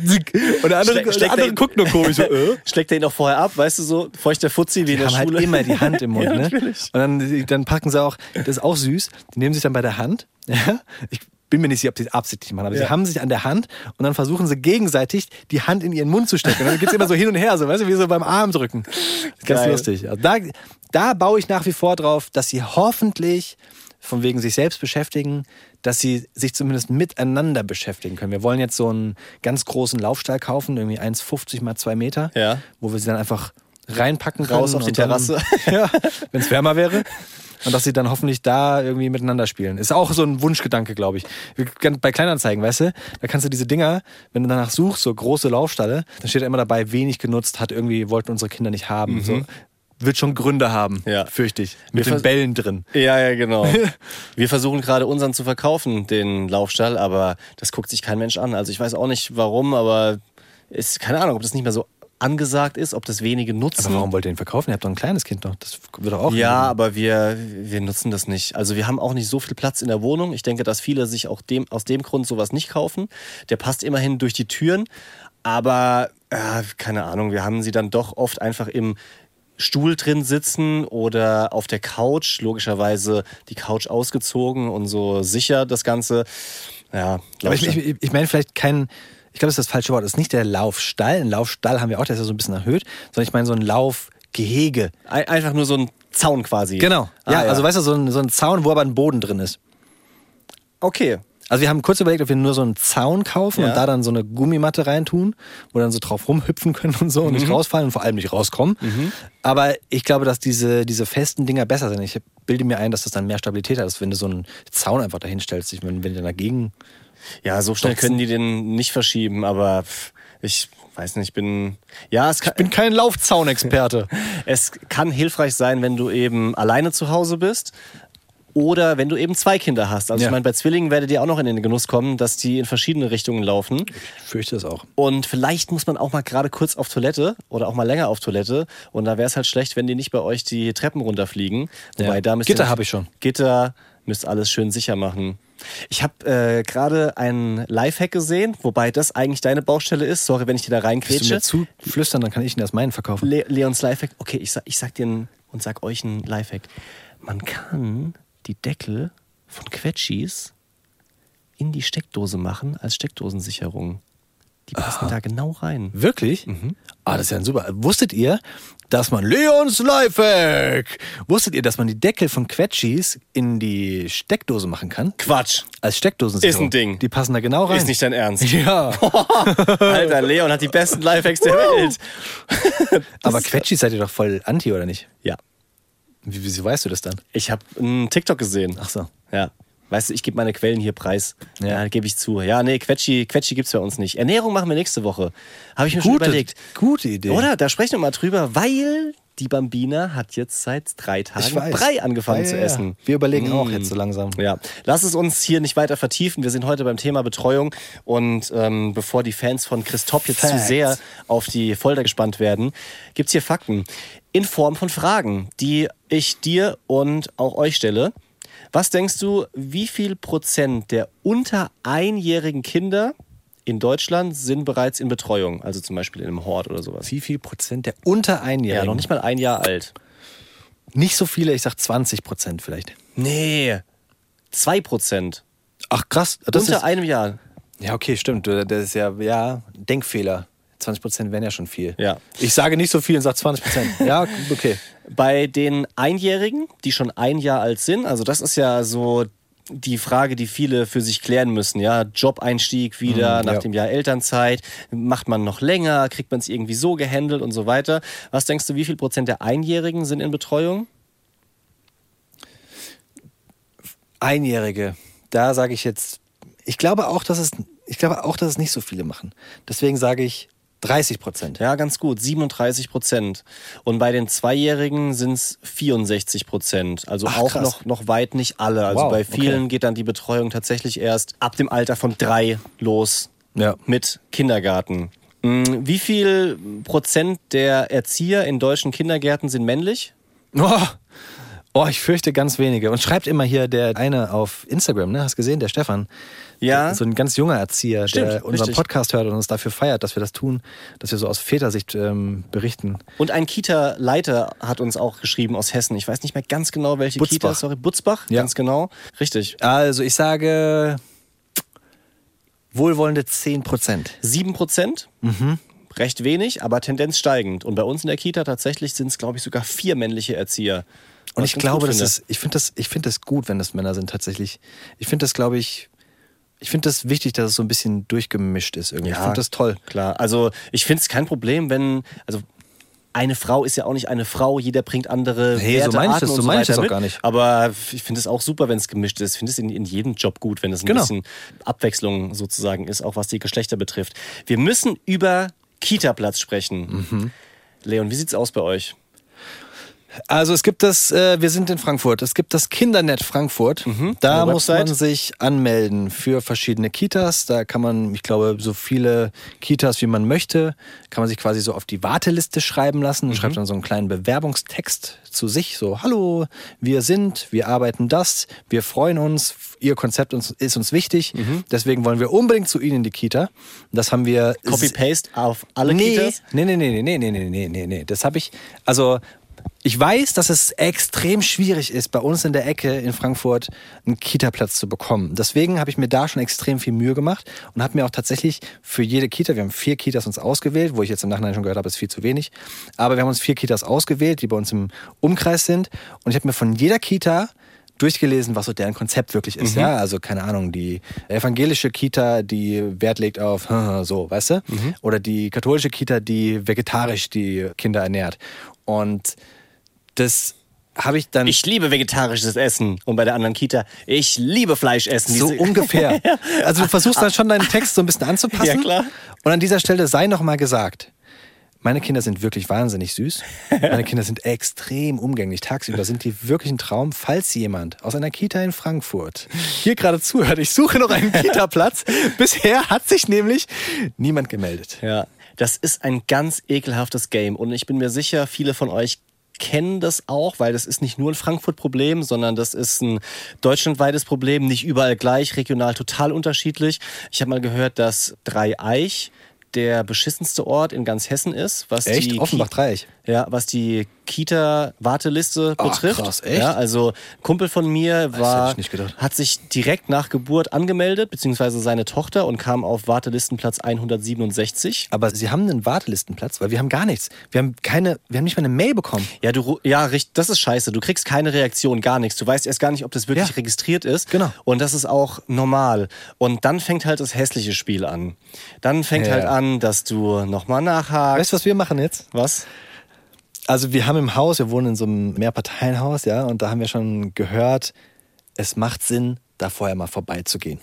Und der andere, der
steckt
andere
er-
guckt nur komisch. So, äh?
Schlägt er ihn auch vorher ab, weißt du, so feuchter Fuzzi wie in der
haben halt
Schule.
immer die Hand im Mund,
Ja,
ne?
natürlich.
Und dann, dann packen sie auch, das ist auch süß, die nehmen sich dann bei der Hand, ja? ich bin mir nicht sicher, ob sie es absichtlich machen, aber sie
Ja.
haben sich an der Hand und dann versuchen sie gegenseitig die Hand in ihren Mund zu stecken. Und dann geht's immer so hin und her, so, weißt du, wie so beim Armdrücken. Das ist ganz
Geil.
lustig. Also da, da baue ich nach wie vor drauf, dass sie hoffentlich von wegen sich selbst beschäftigen, dass sie sich zumindest miteinander beschäftigen können. Wir wollen jetzt so einen ganz großen Laufstall kaufen, irgendwie 1,50 mal 2 Meter,
Ja.
wo wir sie dann einfach reinpacken.
Raus auf die Terrasse.
ja, wenn es wärmer wäre. Und dass sie dann hoffentlich da irgendwie miteinander spielen. Ist auch so ein Wunschgedanke, glaube ich. Bei Kleinanzeigen, weißt du, da kannst du diese Dinger, wenn du danach suchst, so große Laufstalle, dann steht da immer dabei, wenig genutzt, hat irgendwie, wollten unsere Kinder nicht haben. So. Wird schon Gründe haben,
Ja.
fürchte ich. Mit
Wir
den Bällen drin.
Ja, ja, genau. Wir versuchen gerade unseren zu verkaufen, den Laufstall, aber das guckt sich kein Mensch an. Also ich weiß auch nicht warum, aber ist keine Ahnung, ob das nicht mehr so angesagt ist, ob das wenige nutzen.
Aber warum wollt ihr den verkaufen? Ihr habt doch ein kleines Kind noch. Das wird doch auch.
Ja, aber wir, wir nutzen das nicht. Also wir haben auch nicht so viel Platz in der Wohnung. Ich denke, dass viele sich auch dem, aus dem Grund sowas nicht kaufen. Der passt immerhin durch die Türen. Aber äh, keine Ahnung, wir haben sie dann doch oft einfach im Stuhl drin sitzen oder auf der Couch. Logischerweise die Couch ausgezogen und so sicher das Ganze. Ja,
Aber ich, ich, ich meine vielleicht kein. Ich glaube, das ist das falsche Wort. Das ist nicht der Laufstall. Ein Laufstall haben wir auch, der ist ja so ein bisschen erhöht. Sondern ich meine so ein Laufgehege.
Ein- einfach nur so ein Zaun quasi.
Genau.
Ah,
ja, also weißt du, so ein, so ein Zaun, wo aber ein Boden drin ist.
okay.
Also wir haben kurz überlegt, ob wir nur so einen Zaun kaufen
Ja.
und da dann so eine Gummimatte reintun, wo dann so drauf rumhüpfen können und so und
Mhm.
nicht rausfallen und vor allem nicht rauskommen. Aber ich glaube, dass diese, diese festen Dinger besser sind. Ich bilde mir ein, dass das dann mehr Stabilität hat, als wenn du so einen Zaun einfach dahin stellst. Meine, wenn du dagegen.
Ja, so schnell können die den nicht verschieben, aber ich weiß nicht, ich bin. Ja, es kann,
Ich bin kein Laufzaunexperte.
es kann hilfreich sein, wenn du eben alleine zu Hause bist. Oder wenn du eben zwei Kinder hast. Also
Ja.
ich meine, bei Zwillingen werdet ihr auch noch in den Genuss kommen, dass die in verschiedene Richtungen laufen.
Ich fürchte es auch.
Und vielleicht muss man auch mal gerade kurz auf Toilette oder auch mal länger auf Toilette. Und da wäre es halt schlecht, wenn die nicht bei euch die Treppen runterfliegen. Wobei
Ja.
da müsst
Gitter habe ich schon.
Gitter müsst alles schön sicher machen. Ich habe äh, gerade einen Lifehack gesehen, wobei das eigentlich deine Baustelle ist. Sorry, wenn ich dir da
Willst du mir zuflüstern, dann kann ich Ihnen erst meinen verkaufen.
Le Leons Lifehack. Okay, ich sag, ich sag dir einen, und sag euch einen Lifehack. Man kann die Deckel von Quetschis in die Steckdose machen als Steckdosensicherung. Die passen da genau rein.
Wirklich? Ah, das ist ja ein super. Wusstet ihr, dass man Leons Lifehack? Wusstet ihr, dass man die Deckel von Quetschis in die Steckdose machen kann?
Quatsch.
Als Steckdosensicherung.
Ist ein Ding.
Die passen da genau rein.
Ist nicht dein Ernst.
Ja.
Alter, Leon hat die besten Lifehacks der Welt.
Aber Quetschis seid ihr doch voll anti, oder nicht?
Ja.
Wie, wieso weißt du das dann?
Ich habe einen TikTok gesehen.
Ach so.
Ja. Weißt du, ich gebe meine Quellen hier preis.
Ja.
Ja, gebe ich zu. Ja, nee, Quetschi, Quetschi gibt's bei uns nicht. Ernährung machen wir nächste Woche. Habe ich mir schon überlegt.
gute Idee.
Oder? Da sprechen wir mal drüber, weil die Bambina hat jetzt seit drei Tagen
weiß.
Brei angefangen
Ja,
zu essen.
Wir überlegen auch
Mm.
jetzt so langsam.
Ja, lass es uns hier nicht weiter vertiefen. Wir sind heute beim Thema Betreuung und ähm, bevor die Fans von Christoph jetzt zu
Facts.
sehr auf die Folter gespannt werden, gibt's hier Fakten in Form von Fragen, die ich dir und auch euch stelle. Was denkst du, wie viel Prozent der unter einjährigen Kinder in Deutschland sind bereits in Betreuung? Also zum Beispiel in einem Hort oder sowas.
Wie viel Prozent der unter einjährigen?
Ja, noch nicht mal ein Jahr alt.
Nicht so viele, ich sag 20 Prozent vielleicht.
Nee, zwei Prozent.
Ach krass. Das
Unter
ist,
einem Jahr.
ja, okay, stimmt. Das ist ja, ja, Denkfehler. 20 Prozent wären ja schon viel.
Ja.
Ich sage nicht so viel und sage 20 Prozent. Ja, okay.
Bei den Einjährigen, die schon ein Jahr alt sind, also das ist ja so die Frage, die viele für sich klären müssen. Ja, Job-Einstieg wieder
Mhm,
nach
ja.
dem Jahr Elternzeit. Macht man noch länger? Kriegt man es irgendwie so gehandelt und so weiter? Was denkst du, wie viel Prozent der Einjährigen sind in Betreuung?
Einjährige, da sage ich jetzt, ich glaube auch, dass es, ich glaube auch, dass es nicht so viele machen. Deswegen sage ich 30 Prozent.
Ja, ganz gut, 37 Prozent. Und bei den Zweijährigen sind es 64 Prozent. Also
Ach,
auch
krass.
noch, noch weit nicht alle. Also
Wow,
bei vielen
okay.
geht dann die Betreuung tatsächlich erst ab dem Alter von drei los.
Ja.
mit Kindergarten. Mm, Wie viel Prozent der Erzieher in deutschen Kindergärten sind männlich?
Oh, oh, ich fürchte ganz wenige. Und schreibt immer hier der eine auf Instagram, ne? Hast du gesehen, der Stefan.
Ja.
So ein ganz junger Erzieher,
Stimmt,
der unseren
richtig.
Podcast hört und uns dafür feiert, dass wir das tun, dass wir so aus Vätersicht ähm, berichten.
Und ein Kita-Leiter hat uns auch geschrieben aus Hessen. Ich weiß nicht mehr ganz genau, welche
Butzbach.
Kita. Sorry, Butzbach,
Ja.
ganz genau. Richtig.
Also ich sage wohlwollende 10 Prozent.
Sieben Prozent.
Mhm.
Recht wenig, aber Tendenz steigend. Und bei uns in der Kita tatsächlich sind es, glaube ich, sogar vier männliche Erzieher.
Und ich glaube, das
finde.
ist, ich finde das, ich finde das gut, wenn das Männer sind tatsächlich. Ich finde das, glaube ich, ich finde das wichtig, dass es so ein bisschen durchgemischt ist irgendwie. ich finde das toll.
Klar, also ich finde es kein Problem, wenn, also eine Frau ist ja auch nicht eine Frau, jeder bringt andere
so
Werte,
meine ich
Arten
das- so
so
ich
weiter
das auch gar nicht.
Aber ich finde es auch super, wenn es gemischt ist. Ich finde es in, in jedem Job gut, wenn es ein
Genau.
bisschen Abwechslung sozusagen ist, auch was die Geschlechter betrifft. Wir müssen über Kita-Platz sprechen.
Mhm.
Leon, wie sieht's aus bei euch?
Also es gibt das, äh, wir sind in Frankfurt, es gibt das Kindernet Frankfurt. Da
Eine
muss man
Website.
sich anmelden für verschiedene Kitas. Da kann man, ich glaube, so viele Kitas, wie man möchte, kann man sich quasi so auf die Warteliste schreiben lassen. Schreibt dann so einen kleinen Bewerbungstext zu sich, so, hallo, wir sind, wir arbeiten das, wir freuen uns, Ihr Konzept uns, ist uns wichtig, deswegen wollen wir unbedingt zu Ihnen in die Kita. Das haben wir
Copy-Paste auf alle
nee,
Kitas?
Nee, nee, nee, nee, nee, nee, nee, nee, nee, nee. Das habe ich, also ich weiß, dass es extrem schwierig ist, bei uns in der Ecke in Frankfurt einen Kita-Platz zu bekommen. Deswegen habe ich mir da schon extrem viel Mühe gemacht und habe mir auch tatsächlich für jede Kita, wir haben vier Kitas uns ausgewählt, wo ich jetzt im Nachhinein schon gehört habe, ist viel zu wenig, aber wir haben uns vier Kitas ausgewählt, die bei uns im Umkreis sind und ich habe mir von jeder Kita durchgelesen, was so deren Konzept wirklich ist. Ja, also keine Ahnung, die evangelische Kita, die Wert legt auf so, weißt du? Oder die katholische Kita, die vegetarisch die Kinder ernährt. Und das habe ich dann
Ich liebe vegetarisches Essen. Und bei der anderen Kita, ich liebe Fleisch essen.
so ungefähr. Also du versuchst dann schon deinen Text so ein bisschen anzupassen.
Ja, klar.
Und an dieser Stelle sei noch mal gesagt, meine Kinder sind wirklich wahnsinnig süß. Meine Kinder sind extrem umgänglich. Tagsüber sind die wirklich ein Traum. Falls jemand aus einer Kita in Frankfurt hier gerade zuhört, ich suche noch einen Kita-Platz. Bisher hat sich nämlich niemand gemeldet.
Ja, das ist ein ganz ekelhaftes Game und ich bin mir sicher, viele von euch kennen das auch, weil das ist nicht nur ein Frankfurt-Problem, sondern das ist ein deutschlandweites Problem, nicht überall gleich, regional total unterschiedlich. Ich habe mal gehört, dass Dreieich der beschissenste Ort in ganz Hessen ist, was
Echt? Offenbach Dreieich.
Ja, was die Kita-Warteliste
Ach,
betrifft.
krass, echt?
Ja, also Kumpel von mir war, hat sich direkt nach Geburt angemeldet, beziehungsweise seine Tochter und kam auf Wartelistenplatz 167.
Aber sie haben einen Wartelistenplatz, weil wir haben gar nichts. Wir haben keine, wir haben nicht mal eine Mail bekommen.
Ja, du, ja, richtig, das ist scheiße. Du kriegst keine Reaktion, gar nichts. Du weißt erst gar nicht, ob das wirklich
Ja.
registriert ist.
Genau.
Und das ist auch normal. Und dann fängt halt das hässliche Spiel an. Dann fängt
Ja.
halt an, dass du nochmal nachhakst.
Weißt du, was wir machen jetzt?
was?
Also wir haben im Haus, wir wohnen in so einem Mehrparteienhaus, ja, und da haben wir schon gehört, es macht Sinn, da vorher mal vorbeizugehen.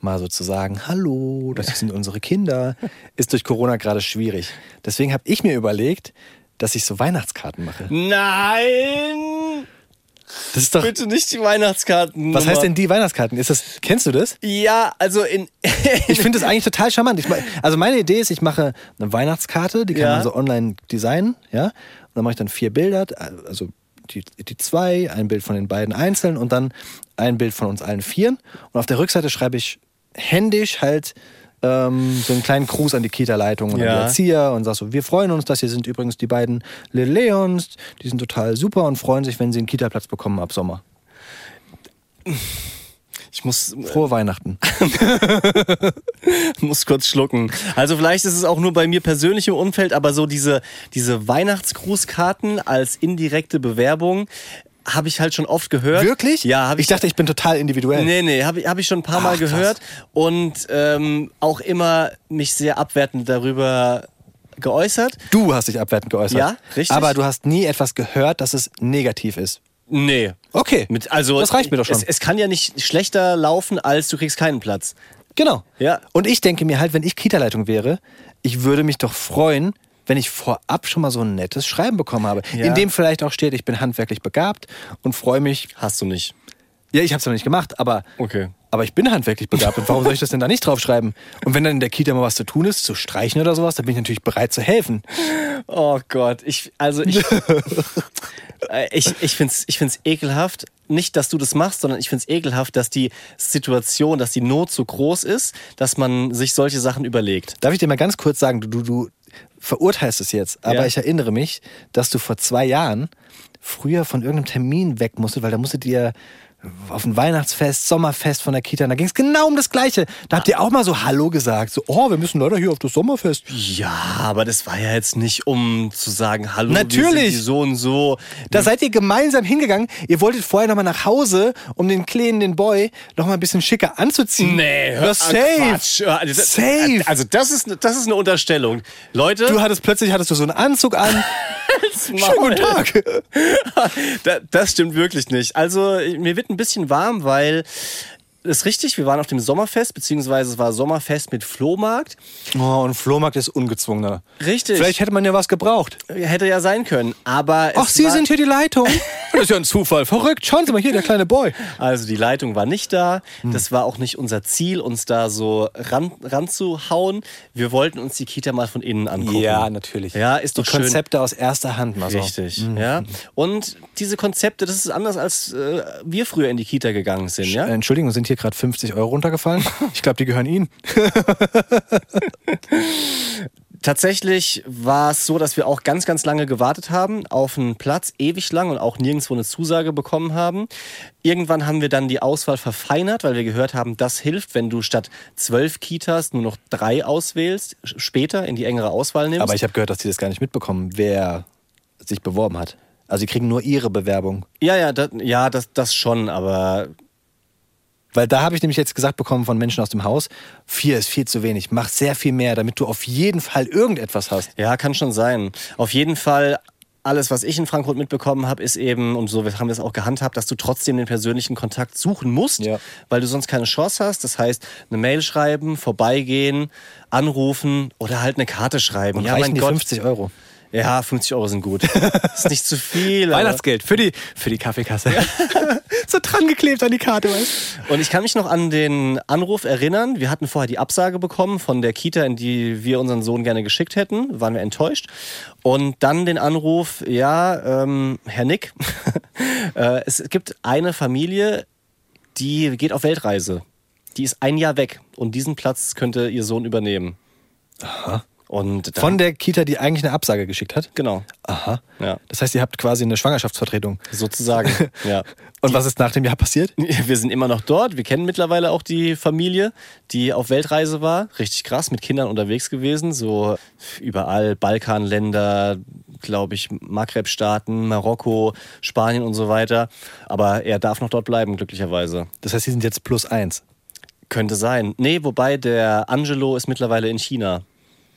Mal so zu sagen, hallo, das sind unsere Kinder. Ist durch Corona gerade schwierig. Deswegen habe ich mir überlegt, dass ich so Weihnachtskarten mache.
Nein!
Das ist doch.
Bitte nicht die Weihnachtskarten.
Was heißt denn die Weihnachtskarten? Ist das, kennst du das?
Ja, also in.
Ich finde das eigentlich total charmant. Ich, also meine Idee ist, ich mache eine Weihnachtskarte, die kann
Ja.
man so online designen, ja. Und dann mache ich dann vier Bilder, also die, die zwei, ein Bild von den beiden einzeln und dann ein Bild von uns allen vieren. Und auf der Rückseite schreibe ich händisch halt ähm, so einen kleinen Gruß an die Kita-Leitung und an
Ja.
die Erzieher und sag so, wir freuen uns, das hier sind übrigens die beiden Little Leons, die sind total super und freuen sich, wenn sie einen Kita-Platz bekommen ab Sommer.
Ich muss,
Frohe Weihnachten.
muss kurz schlucken. Also vielleicht ist es auch nur bei mir persönlich im Umfeld, aber so diese, diese Weihnachtsgrußkarten als indirekte Bewerbung habe ich halt schon oft gehört.
Wirklich?
Ja, habe ich.
Ich dachte, ich bin total individuell.
Nee, nee, habe ich, hab ich schon ein paar Mal
Ach, krass.
gehört und ähm, auch immer mich sehr abwertend darüber geäußert.
Du hast dich abwertend geäußert.
Ja, richtig.
Aber du hast nie etwas gehört, dass es negativ ist.
Nee.
Okay.
Mit, also,
das reicht mir doch schon.
Es, es kann ja nicht schlechter laufen, als du kriegst keinen Platz.
genau.
Ja.
Und ich denke mir halt, wenn ich Kita-Leitung wäre, ich würde mich doch freuen, wenn ich vorab schon mal so ein nettes Schreiben bekommen habe,
Ja.
in dem vielleicht auch steht, ich bin handwerklich begabt und freue mich.
Hast du nicht.
Ja, ich habe es noch nicht gemacht, aber
Okay.
Aber ich bin handwerklich begabt und warum soll ich das denn da nicht draufschreiben? Und wenn dann in der Kita mal was zu tun ist, zu streichen oder sowas, dann bin ich natürlich bereit zu helfen.
Oh Gott, ich, also ich, ich, ich finde es ich find's ekelhaft. Nicht, dass du das machst, sondern ich finde es ekelhaft, dass die Situation, dass die Not so groß ist, dass man sich solche Sachen überlegt.
Darf ich dir mal ganz kurz sagen, du, du, du verurteilst es jetzt, aber
Ja.
ich erinnere mich, dass du vor zwei Jahren früher von irgendeinem Termin weg musstest, weil da musstet ihr auf ein Weihnachtsfest, Sommerfest von der Kita, und da ging es genau um das Gleiche. Da habt ihr auch mal so Hallo gesagt, so, oh, wir müssen leider hier auf das Sommerfest.
Ja, aber das war ja jetzt nicht, um zu sagen, hallo,
Natürlich.
so und so.
Da seid ihr gemeinsam hingegangen. Ihr wolltet vorher nochmal nach Hause, um den Kleinen, den Boy, nochmal ein bisschen schicker anziehen.
Nee, hör-
safe.
Quatsch. Also das-
Safe.
Also das ist, das ist eine Unterstellung. Leute,
Du hattest plötzlich hattest du so einen Anzug an. Schönen guten Tag.
Da- Das stimmt wirklich nicht. Also mir wird ein bisschen warm, weil ist richtig, wir waren auf dem Sommerfest, beziehungsweise es war Sommerfest mit Flohmarkt.
Oh, und Flohmarkt ist ungezwungener.
Richtig.
Vielleicht hätte man ja was gebraucht.
Hätte ja sein können, aber
Ach, Sie sind hier die Leitung. Das ist ja ein Zufall. Verrückt. Schauen Sie mal hier, der kleine Boy.
Also die Leitung war nicht da.
Hm.
Das war auch nicht unser Ziel, uns da so ran, ranzuhauen. Wir wollten uns die Kita mal von innen angucken.
natürlich.
Ja, ist
Die
doch schön.
Konzepte aus erster Hand mal so.
Richtig, ja. Und diese Konzepte, das ist anders, als äh, wir früher in die Kita gegangen sind, ja.
Entschuldigung, sind hier gerade 50 Euro runtergefallen? Ich glaube, die gehören Ihnen.
Tatsächlich war es so, dass wir auch ganz, ganz lange gewartet haben auf einen Platz, ewig lang und auch nirgendwo eine Zusage bekommen haben. Irgendwann haben wir dann die Auswahl verfeinert, weil wir gehört haben, das hilft, wenn du statt zwölf Kitas nur noch drei auswählst, später in die engere Auswahl nimmst.
Aber ich habe gehört, dass die das gar nicht mitbekommen, wer sich beworben hat. Also sie kriegen nur ihre Bewerbung.
ja, ja, das, ja das, das schon, aber
Weil da habe ich nämlich jetzt gesagt bekommen von Menschen aus dem Haus, vier ist viel zu wenig. Mach sehr viel mehr, damit du auf jeden Fall irgendetwas hast.
Ja, kann schon sein. Auf jeden Fall, alles, was ich in Frankfurt mitbekommen habe, ist eben, und so haben wir es auch gehandhabt, dass du trotzdem den persönlichen Kontakt suchen musst,
Ja.
weil du sonst keine Chance hast. Das heißt, eine Mail schreiben, vorbeigehen, anrufen oder halt eine Karte schreiben.
Und
ja, mein
die
Gott.
50 Euro.
Ja, 50 Euro sind gut. ist nicht zu viel.
Weihnachtsgeld für die, für die Kaffeekasse. so dran geklebt an die Karte, weißt
Und ich kann mich noch an den Anruf erinnern. Wir hatten vorher die Absage bekommen von der Kita, in die wir unseren Sohn gerne geschickt hätten. Waren wir enttäuscht. Und dann den Anruf, ja, ähm, Herr Nick, äh, es gibt eine Familie, die geht auf Weltreise. Die ist ein Jahr weg und diesen Platz könnte ihr Sohn übernehmen. Aha. Und
Von der Kita, die eigentlich eine Absage geschickt hat.
genau,
Aha.
ja,
Das heißt, ihr habt quasi eine Schwangerschaftsvertretung.
sozusagen, ja.
Und was ist nach dem Jahr passiert?
Wir sind immer noch dort. Wir kennen mittlerweile auch die Familie, die auf Weltreise war. Richtig krass, mit Kindern unterwegs gewesen. So überall Balkanländer, glaube ich, Maghreb-Staaten, Marokko, Spanien und so weiter. Aber er darf noch dort bleiben, glücklicherweise.
Das heißt, sie sind jetzt plus eins.
Könnte sein. Nee, wobei der Angelo ist mittlerweile in China.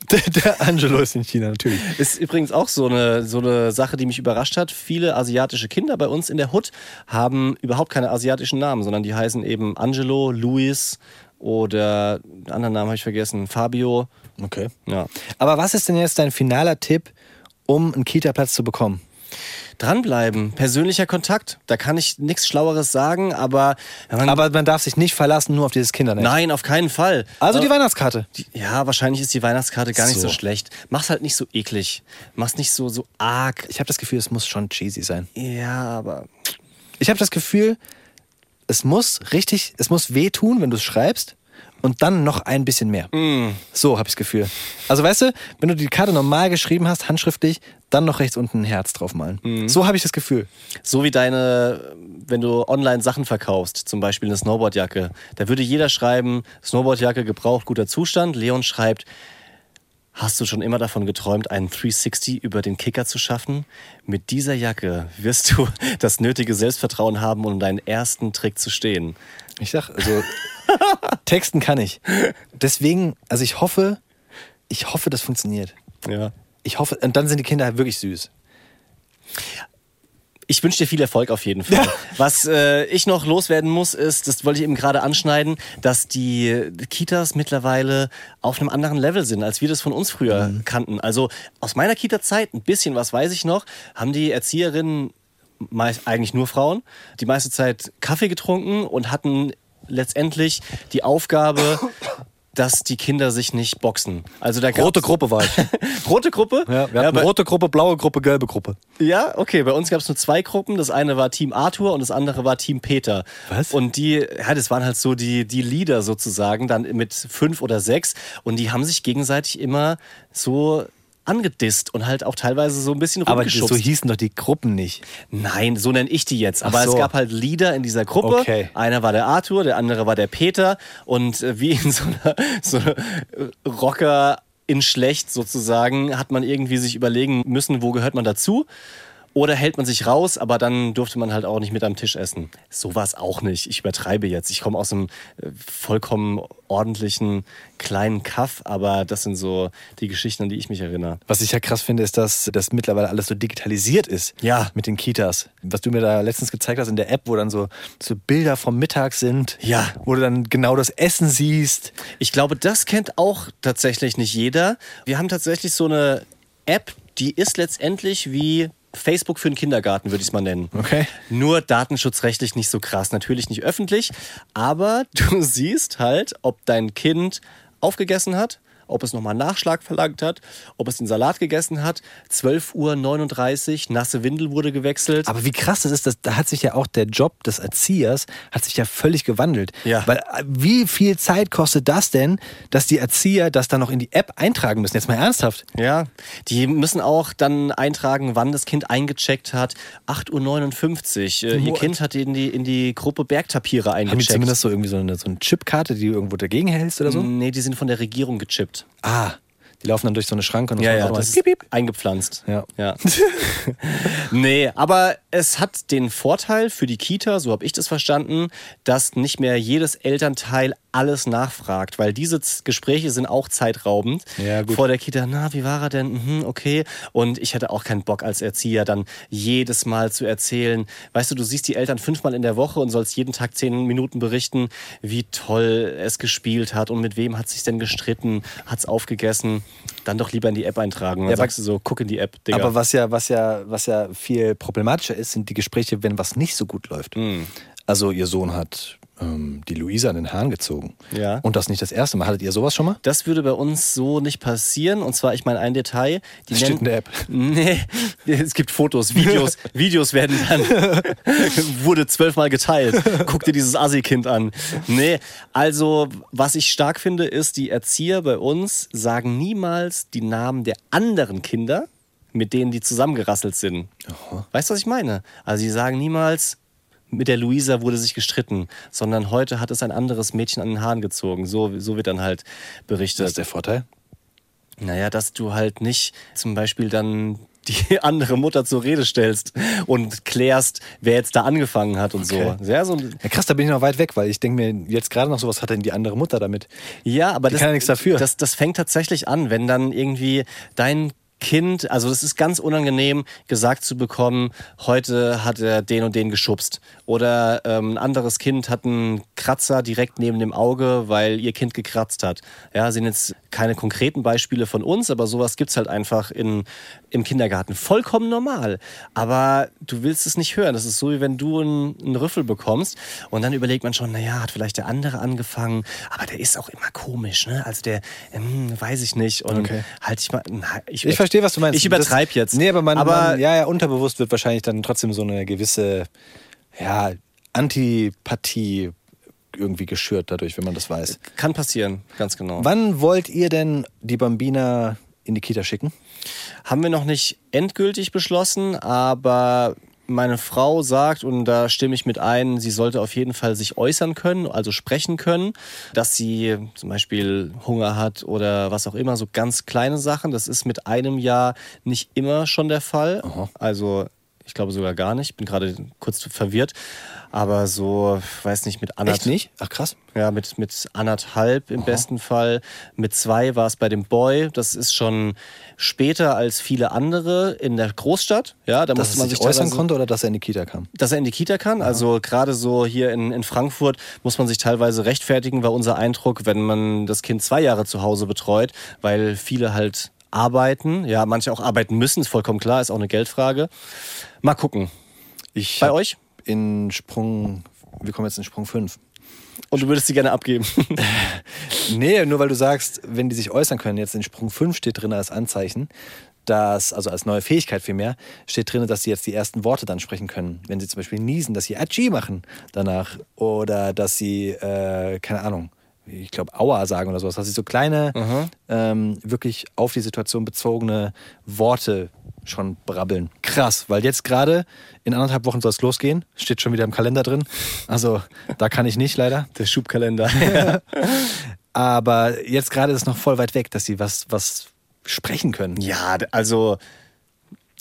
Der, Angelo ist in China, natürlich.
Ist übrigens auch so eine, so eine Sache, die mich überrascht hat. Viele asiatische Kinder bei uns in der Hood haben überhaupt keine asiatischen Namen, sondern die heißen eben Angelo, Luis oder einen anderen Namen habe ich vergessen, Fabio.
Okay.
Ja.
Aber was ist denn jetzt dein finaler Tipp, um einen Kita-Platz zu bekommen?
Dranbleiben, persönlicher Kontakt. Da kann ich nichts Schlaueres sagen, aber, man,
Aber man darf sich nicht verlassen nur auf dieses Kindernetz.
nein, auf keinen Fall.
Also die
Aber-
Weihnachtskarte.
Die- Ja, wahrscheinlich ist die Weihnachtskarte gar nicht so,
So.
schlecht. Mach's halt nicht so eklig. Mach's nicht so, so arg.
Ich habe das Gefühl, es muss schon cheesy sein.
Ja, aber
Ich habe das Gefühl, es muss richtig, es muss wehtun, wenn du es schreibst und dann noch ein bisschen mehr. So habe ich das Gefühl. Also weißt du, wenn du die Karte normal geschrieben hast, handschriftlich, dann noch rechts unten ein Herz draufmalen. So habe ich das Gefühl.
So wie deine, wenn du online Sachen verkaufst, zum Beispiel eine Snowboardjacke, da würde jeder schreiben, Snowboardjacke gebraucht, guter Zustand. Leon schreibt, hast du schon immer davon geträumt, einen 360 über den Kicker zu schaffen? Mit dieser Jacke wirst du das nötige Selbstvertrauen haben, um deinen ersten Trick zu stehen.
Ich sag, also Texten kann ich. Deswegen, also ich hoffe, ich hoffe, das funktioniert.
Ja.
Ich hoffe, und dann sind die Kinder halt wirklich süß.
Ich wünsche dir viel Erfolg auf jeden Fall. Was äh, ich noch loswerden muss, ist, das wollte ich eben gerade anschneiden, dass die Kitas mittlerweile auf einem anderen Level sind, als wir das von uns früher kannten. Also aus meiner Kita-Zeit, ein bisschen was weiß ich noch, haben die Erzieherinnen, meist, eigentlich nur Frauen, die meiste Zeit Kaffee getrunken und hatten letztendlich die Aufgabe, dass die Kinder sich nicht boxen. Also da
Rote Gruppe war ich.
Rote Gruppe?
Ja, wir hatten
bei-
rote Gruppe, blaue Gruppe, gelbe Gruppe.
ja, okay. Bei uns gab es nur zwei Gruppen. Das eine war Team Arthur und das andere war Team Peter.
Was?
Und die, ja, das waren halt so die, die Leader sozusagen, dann mit fünf oder sechs. Und die haben sich gegenseitig immer so angedisst und halt auch teilweise so ein bisschen
Aber so
rumgeschubst.
hießen doch die Gruppen nicht.
Nein, so nenne ich die jetzt. Aber
so.
es gab halt Leader in dieser Gruppe.
Okay.
Einer war der Arthur, der andere war der Peter. Und äh, wie in so einer, so einer äh, Rocker in schlecht sozusagen, hat man irgendwie sich überlegen müssen, wo gehört man dazu. Oder hält man sich raus, aber dann durfte man halt auch nicht mit am Tisch essen. So war es auch nicht. Ich übertreibe jetzt. Ich komme aus einem äh, vollkommen ordentlichen kleinen Kaff, aber das sind so die Geschichten, an die ich mich erinnere.
Was ich ja krass finde, ist, dass das mittlerweile alles so digitalisiert ist.
Ja.
Mit den Kitas. Was du mir da letztens gezeigt hast in der App, wo dann so, so Bilder vom Mittag sind.
Ja.
Wo du dann genau das Essen siehst.
Ich glaube, das kennt auch tatsächlich nicht jeder. Wir haben tatsächlich so eine App, die ist letztendlich wie Facebook für den Kindergarten, würde ich es mal nennen.
Okay.
Nur datenschutzrechtlich nicht so krass. Natürlich nicht öffentlich, aber du siehst halt, ob dein Kind aufgegessen hat, ob es nochmal Nachschlag verlangt hat, ob es den Salat gegessen hat. 12.39 Uhr, nasse Windel wurde gewechselt.
Aber wie krass das ist, dass, da hat sich ja auch der Job des Erziehers hat sich ja völlig gewandelt.
Ja.
Weil äh, wie viel Zeit kostet das denn, dass die Erzieher das dann noch in die App eintragen müssen? Jetzt mal ernsthaft.
Ja, die müssen auch dann eintragen, wann das Kind eingecheckt hat. 8.59 Uhr. Äh, ihr? Kind hat in die, in die Gruppe Bergtapiere
Haben die
eingecheckt.
zumindest so irgendwie so eine, so eine Chipkarte, die du irgendwo dagegen hältst oder so?
Nee, die sind von der Regierung gechippt.
Ah, die laufen dann durch so eine Schranke und
Ja, ja, das ist eingepflanzt.
Ja.
ja. nee, aber es hat den Vorteil für die Kita, so habe ich das verstanden, dass nicht mehr jedes Elternteil alles nachfragt, weil diese Gespräche sind auch zeitraubend.
Ja, gut.
Vor der Kita, na, wie war er denn? Mhm, okay. Und ich hatte auch keinen Bock als Erzieher dann jedes Mal zu erzählen. Weißt du, du siehst die Eltern fünfmal in der Woche und sollst jeden Tag zehn Minuten berichten, wie toll es gespielt hat und mit wem hat sich denn gestritten, hat's aufgegessen. Dann doch lieber in die App eintragen. Dann
Ja,
sagst du so, guck in die App, Digga.
Aber was ja, was ja, was ja viel problematischer ist, sind die Gespräche, wenn was nicht so gut läuft.
Hm.
Also ihr Sohn hat ähm, die Luisa an den Haaren gezogen.
Ja.
Und das nicht das erste Mal. Hattet ihr sowas schon mal?
Das würde bei uns so nicht passieren. Und zwar, ich meine, ein Detail. Die
Das steht in der App.
Nee, es gibt Fotos, Videos. Videos werden dann, wurde zwölfmal geteilt. Guck dir dieses Assi-Kind an. Nee, also, was ich stark finde, ist, die Erzieher bei uns sagen niemals die Namen der anderen Kinder, mit denen die zusammengerasselt sind. Weißt du, was ich meine? Also, sie sagen niemals, mit der Luisa wurde sich gestritten, sondern heute hat es ein anderes Mädchen an den Haaren gezogen. So, so wird dann halt berichtet.
Das ist der Vorteil.
Naja, dass du halt nicht zum Beispiel dann die andere Mutter zur Rede stellst und klärst, wer jetzt da angefangen hat und
Okay.
so. Ja, so
Ja, krass, da bin ich noch weit weg, weil ich denke mir jetzt gerade noch sowas hat denn die andere Mutter damit.
ja aber
Die
das,
kann ja nichts dafür.
Das, das fängt tatsächlich an, wenn dann irgendwie dein Kind, also es ist ganz unangenehm, gesagt zu bekommen, heute hat er den und den geschubst. Oder ähm, ein anderes Kind hat einen Kratzer direkt neben dem Auge, weil ihr Kind gekratzt hat. Ja, sind jetzt keine konkreten Beispiele von uns, aber sowas gibt's halt einfach in, im Kindergarten. Vollkommen normal. Aber du willst es nicht hören. Das ist so, wie wenn du einen, einen Rüffel bekommst und dann überlegt man schon, naja, hat vielleicht der andere angefangen, aber der ist auch immer komisch, ne? Also der, ähm, weiß ich nicht. Und
Okay.
halt ich mal, na, ich,
Ich verstehe, was du meinst.
Ich übertreibe jetzt.
Nee, aber man,
aber
man, ja, ja, unterbewusst wird wahrscheinlich dann trotzdem so eine gewisse, ja, Antipathie irgendwie geschürt dadurch, wenn man das weiß.
kann passieren, ganz genau.
Wann wollt ihr denn die Bambina in die Kita schicken?
Haben wir noch nicht endgültig beschlossen, aber meine Frau sagt, und da stimme ich mit ein, sie sollte auf jeden Fall sich äußern können, also sprechen können, dass sie zum Beispiel Hunger hat oder was auch immer, so ganz kleine Sachen. Das ist mit einem Jahr nicht immer schon der Fall. Also ich glaube sogar gar nicht. Bin gerade kurz verwirrt. Aber so, weiß nicht, mit anderthalb.
Echt nicht? Ach krass.
Ja, mit, mit anderthalb im besten Fall. Mit zwei war es bei dem Boy. Das ist schon später als viele andere in der Großstadt. Ja, da
Dass
musste man
sich äußern konnte oder dass er in die Kita kam?
dass er in die Kita kann. Also gerade so hier in, in Frankfurt muss man sich teilweise rechtfertigen, war unser Eindruck, wenn man das Kind zwei Jahre zu Hause betreut, weil viele halt arbeiten. Ja, manche auch arbeiten müssen, ist vollkommen klar, ist auch eine Geldfrage. Mal gucken.
Ich
Bei euch?
In Sprung, wir kommen jetzt in Sprung 5.
Und du würdest sie gerne abgeben.
Nee, nur weil du sagst, wenn die sich äußern können, jetzt in Sprung 5 steht drin als Anzeichen, dass, also als neue Fähigkeit vielmehr, steht drin, dass sie jetzt die ersten Worte dann sprechen können. Wenn sie zum Beispiel niesen, dass sie Achi machen danach. Oder dass sie, äh, keine Ahnung, ich glaube, Aua sagen oder sowas. Dass sie so kleine, ähm, wirklich auf die Situation bezogene Worte schon brabbeln. Krass, weil jetzt gerade in anderthalb Wochen soll es losgehen. Steht schon wieder im Kalender drin. Also da kann ich nicht leider.
Der Schubkalender.
Aber jetzt gerade ist es noch voll weit weg, dass sie was, was sprechen können.
Ja, also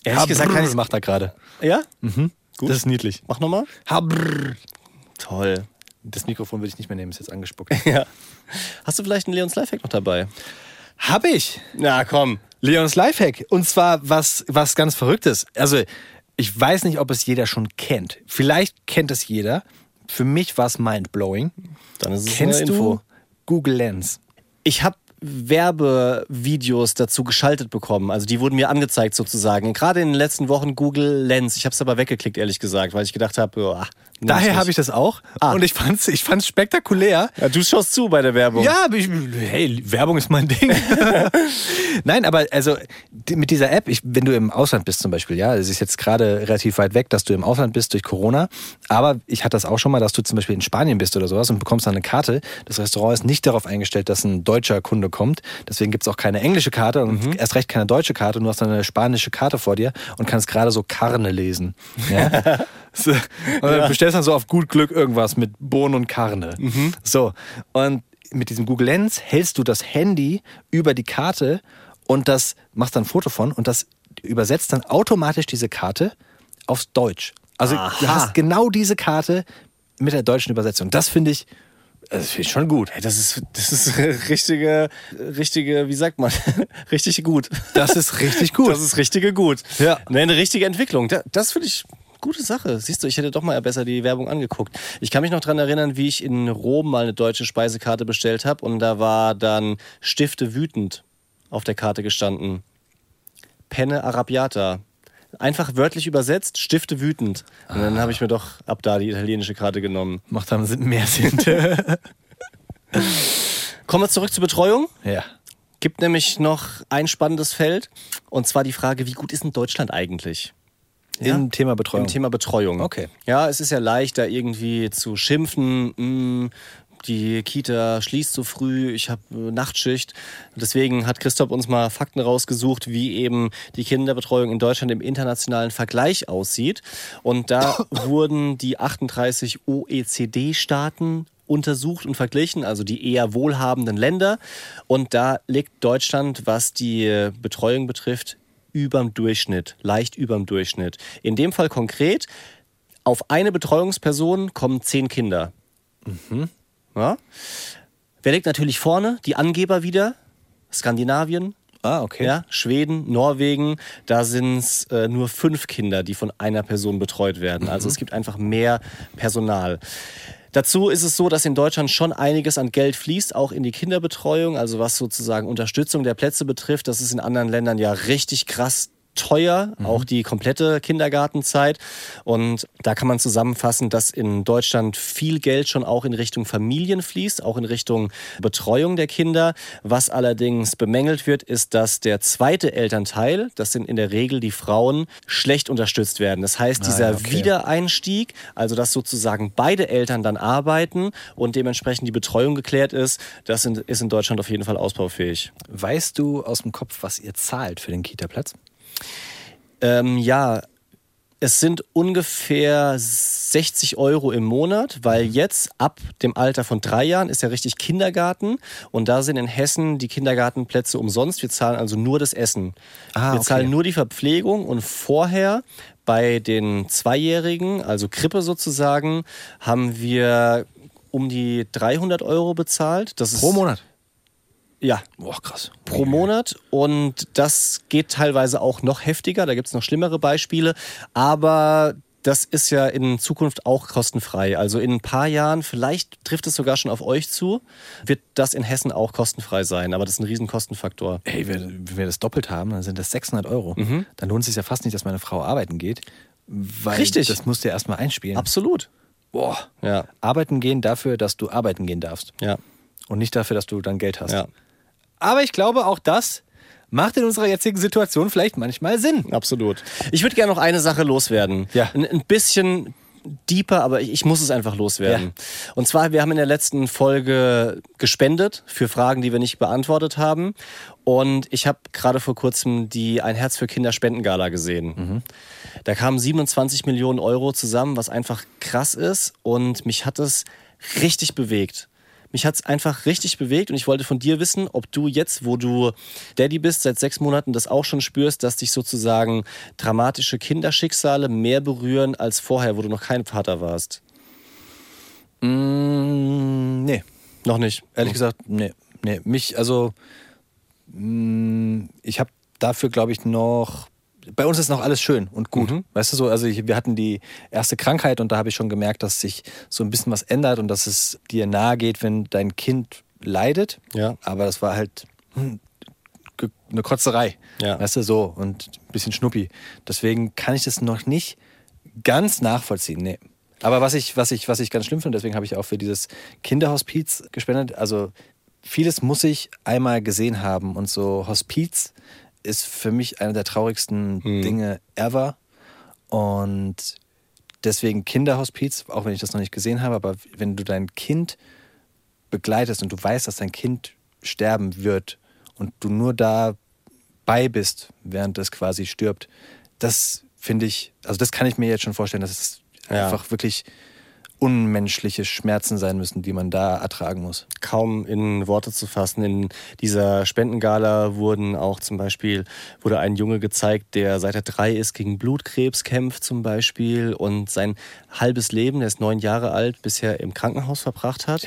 Ehrlich gesagt kann
ich
ich
macht er gerade.
Ja?
Das ist niedlich.
Mach nochmal.
Habrr.
Toll.
Das Mikrofon will ich nicht mehr nehmen, ist jetzt angespuckt.
Ja. Hast du vielleicht einen Leons Lifehack noch dabei?
Hab ich.
Na komm.
Leons Lifehack. Und zwar was, was ganz Verrücktes. Also, ich weiß nicht, ob es jeder schon kennt. Vielleicht kennt es jeder. Für mich war es mindblowing.
Dann ist es
Kennst
eine Info.
du Google Lens?
Ich habe Werbevideos dazu geschaltet bekommen. Also die wurden mir angezeigt sozusagen. Gerade in den letzten Wochen Google Lens. Ich habe es aber weggeklickt, ehrlich gesagt, weil ich gedacht habe, oh,
Daher habe ich das auch.
Ah.
Und ich fand es ich fand's spektakulär.
Ja, du schaust zu bei der Werbung.
Ja, ich, hey, Werbung ist mein Ding. Nein, aber also mit dieser App, ich, wenn du im Ausland bist zum Beispiel, ja, es ist jetzt gerade relativ weit weg, dass du im Ausland bist durch Corona, aber ich hatte das auch schon mal, dass du zum Beispiel in Spanien bist oder sowas und bekommst dann eine Karte. Das Restaurant ist nicht darauf eingestellt, dass ein deutscher Kunde kommt, deswegen gibt es auch keine englische Karte und erst recht keine deutsche Karte und du hast dann eine spanische Karte vor dir und kannst gerade so Karne lesen. Ja? So, und dann bestellst dann so auf gut Glück irgendwas mit Bohnen und Karne. So. Und mit diesem Google Lens hältst du das Handy über die Karte und das machst dann ein Foto von und das übersetzt dann automatisch diese Karte aufs Deutsch. Also du
Aha.
hast genau diese Karte mit der deutschen Übersetzung. Das finde ich, das finde ich schon gut.
Hey, das ist, das ist richtige, richtige, wie sagt man, richtig gut.
Das ist richtig gut.
Das ist richtige gut.
Ja.
Nee, eine richtige Entwicklung. Da- Das finde ich gute Sache. Siehst du, ich hätte doch mal besser die Werbung angeguckt. Ich kann mich noch dran erinnern, wie ich in Rom mal eine deutsche Speisekarte bestellt habe und da war dann Stifte wütend auf der Karte gestanden. Penne arrabbiata. Einfach wörtlich übersetzt, Stifte wütend. Und dann habe ich mir doch ab da die italienische Karte genommen.
Macht dann mehr Sinn.
Kommen wir zurück zur Betreuung.
ja.
Gibt nämlich noch ein spannendes Feld und zwar die Frage, wie gut ist denn Deutschland eigentlich?
Im Thema Betreuung.
Im Thema Betreuung.
Okay.
Ja, es ist ja leicht, da irgendwie zu schimpfen. mh, die Kita schließt so früh, ich habe Nachtschicht. Deswegen hat Christoph uns mal Fakten rausgesucht, wie eben die Kinderbetreuung in Deutschland im internationalen Vergleich aussieht. Und da wurden die 38 OECD-Staaten untersucht und verglichen, also die eher wohlhabenden Länder. Und da liegt Deutschland, was die Betreuung betrifft, überm Durchschnitt, leicht überm Durchschnitt. In dem Fall konkret, auf eine Betreuungsperson kommen zehn Kinder. Ja? Wer liegt natürlich vorne? Die Angeber wieder. Skandinavien,
Ah, okay.
ja, Schweden, Norwegen, da sind es äh, nur fünf Kinder, die von einer Person betreut werden. Also es gibt einfach mehr Personal. Dazu ist es so, dass in Deutschland schon einiges an Geld fließt, auch in die Kinderbetreuung, also was sozusagen Unterstützung der Plätze betrifft. Das ist in anderen Ländern ja richtig krass teuer, auch die komplette Kindergartenzeit. Und da kann man zusammenfassen, dass in Deutschland viel Geld schon auch in Richtung Familien fließt, auch in Richtung Betreuung der Kinder. Was allerdings bemängelt wird, ist, dass der zweite Elternteil, das sind in der Regel die Frauen, schlecht unterstützt werden. Das heißt, dieser
ja, okay.
Wiedereinstieg, also dass sozusagen beide Eltern dann arbeiten und dementsprechend die Betreuung geklärt ist, das ist in Deutschland auf jeden Fall ausbaufähig.
Weißt du aus dem Kopf, was ihr zahlt für den Kita-Platz?
Ähm, ja, es sind ungefähr 60 Euro im Monat, weil jetzt ab dem Alter von drei Jahren ist ja richtig Kindergarten und da sind in Hessen die Kindergartenplätze umsonst. Wir zahlen also nur das Essen.
Ah,
Wir
okay.
zahlen nur die Verpflegung und vorher bei den Zweijährigen, also Krippe sozusagen, haben wir um die 300 Euro bezahlt. Das ist,
Pro Monat?
Ja,
Boah, krass.
pro Monat und das geht teilweise auch noch heftiger, da gibt es noch schlimmere Beispiele, aber das ist ja in Zukunft auch kostenfrei. Also in ein paar Jahren, vielleicht trifft es sogar schon auf euch zu, wird das in Hessen auch kostenfrei sein, aber das ist ein riesen Kostenfaktor.
Hey, wenn wenn wir das doppelt haben, dann sind das 600 Euro.
Mhm.
Dann lohnt es sich ja fast nicht, dass meine Frau arbeiten geht. Weil
Richtig.
Das musst du ja erstmal einspielen.
Absolut.
Boah.
Ja,
Arbeiten gehen dafür, dass du arbeiten gehen darfst.
ja,
Und nicht dafür, dass du dann Geld hast.
ja,
Aber ich glaube, auch das macht in unserer jetzigen Situation vielleicht manchmal Sinn.
absolut. Ich würde gerne noch eine Sache loswerden.
Ja.
Ein, ein bisschen deeper, aber ich, ich muss es einfach loswerden. Und zwar, wir haben in der letzten Folge gespendet für Fragen, die wir nicht beantwortet haben. Und ich habe gerade vor kurzem die Ein Herz für Kinder Spendengala gesehen. Da kamen 27 Millionen Euro zusammen, was einfach krass ist. Und mich hat es richtig bewegt. Mich hat es einfach richtig bewegt und ich wollte von dir wissen, ob du jetzt, wo du Daddy bist, seit sechs Monaten das auch schon spürst, dass dich sozusagen dramatische Kinderschicksale mehr berühren als vorher, wo du noch kein Vater warst.
Mm, nee,
Noch nicht.
ehrlich gesagt, nee. nee. Mich, also, mm, ich habe dafür, glaube ich, noch. Bei uns ist noch alles schön und gut.
Mhm.
Weißt du so, also ich, wir hatten die erste Krankheit und da habe ich schon gemerkt, dass sich so ein bisschen was ändert und dass es dir nahe geht, wenn dein Kind leidet.
Ja.
Aber das war halt hm, eine Kotzerei.
Ja.
Weißt du, so und ein bisschen Schnuppi. Deswegen kann ich das noch nicht ganz nachvollziehen. Nee. Aber was ich, was ich, was ich ganz schlimm finde, deswegen habe ich auch für dieses Kinderhospiz gespendet. Also vieles muss ich einmal gesehen haben und so Hospiz ist für mich einer der traurigsten Dinge ever. Und deswegen Kinderhospiz, auch wenn ich das noch nicht gesehen habe, aber wenn du dein Kind begleitest und du weißt, dass dein Kind sterben wird und du nur dabei bist, während es quasi stirbt, das finde ich, also das kann ich mir jetzt schon vorstellen, dass es
Ja.
einfach wirklich unmenschliche Schmerzen sein müssen, die man da ertragen muss.
kaum in Worte zu fassen. In dieser Spendengala wurden auch zum Beispiel, wurde ein Junge gezeigt, der seit er drei ist gegen Blutkrebs kämpft zum Beispiel und sein halbes Leben, der ist neun Jahre alt, bisher im Krankenhaus verbracht hat.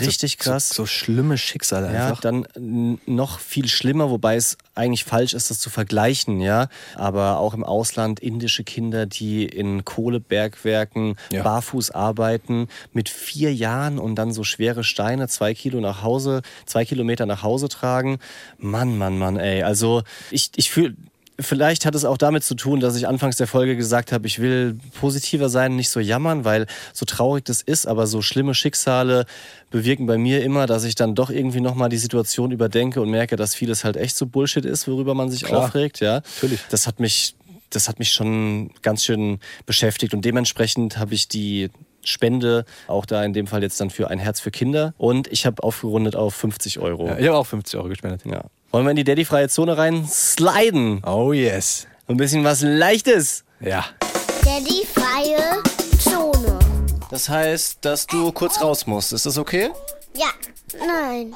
Richtig krass.
So, so schlimme Schicksale
Ja,
einfach.
dann n- noch viel schlimmer, wobei es eigentlich falsch ist, das zu vergleichen, ja. Aber auch im Ausland indische Kinder, die in Kohlebergwerken
Ja.
barfuß arbeiten, mit vier Jahren und dann so schwere Steine zwei Kilo nach Hause, zwei Kilometer nach Hause tragen. Mann, Mann, Mann, ey. Also ich, ich fühle. Vielleicht hat es auch damit zu tun, dass ich anfangs der Folge gesagt habe, ich will positiver sein, nicht so jammern, weil so traurig das ist, aber so schlimme Schicksale bewirken bei mir immer, dass ich dann doch irgendwie nochmal die Situation überdenke und merke, dass vieles halt echt so Bullshit ist, worüber man sich
Klar.
aufregt, ja.
Natürlich.
Das hat mich, das hat mich schon ganz schön beschäftigt und dementsprechend habe ich die Spende auch da in dem Fall jetzt dann für ein Herz für Kinder und ich habe aufgerundet auf 50 Euro.
Ja, ich habe auch 50 Euro gespendet.
Ja. Wollen wir in die Daddy-freie Zone rein sliden?
Oh yes.
Ein bisschen was Leichtes.
Ja.
Daddy freie Zone.
Das heißt, dass du kurz raus musst. Ist das okay?
Ja, nein.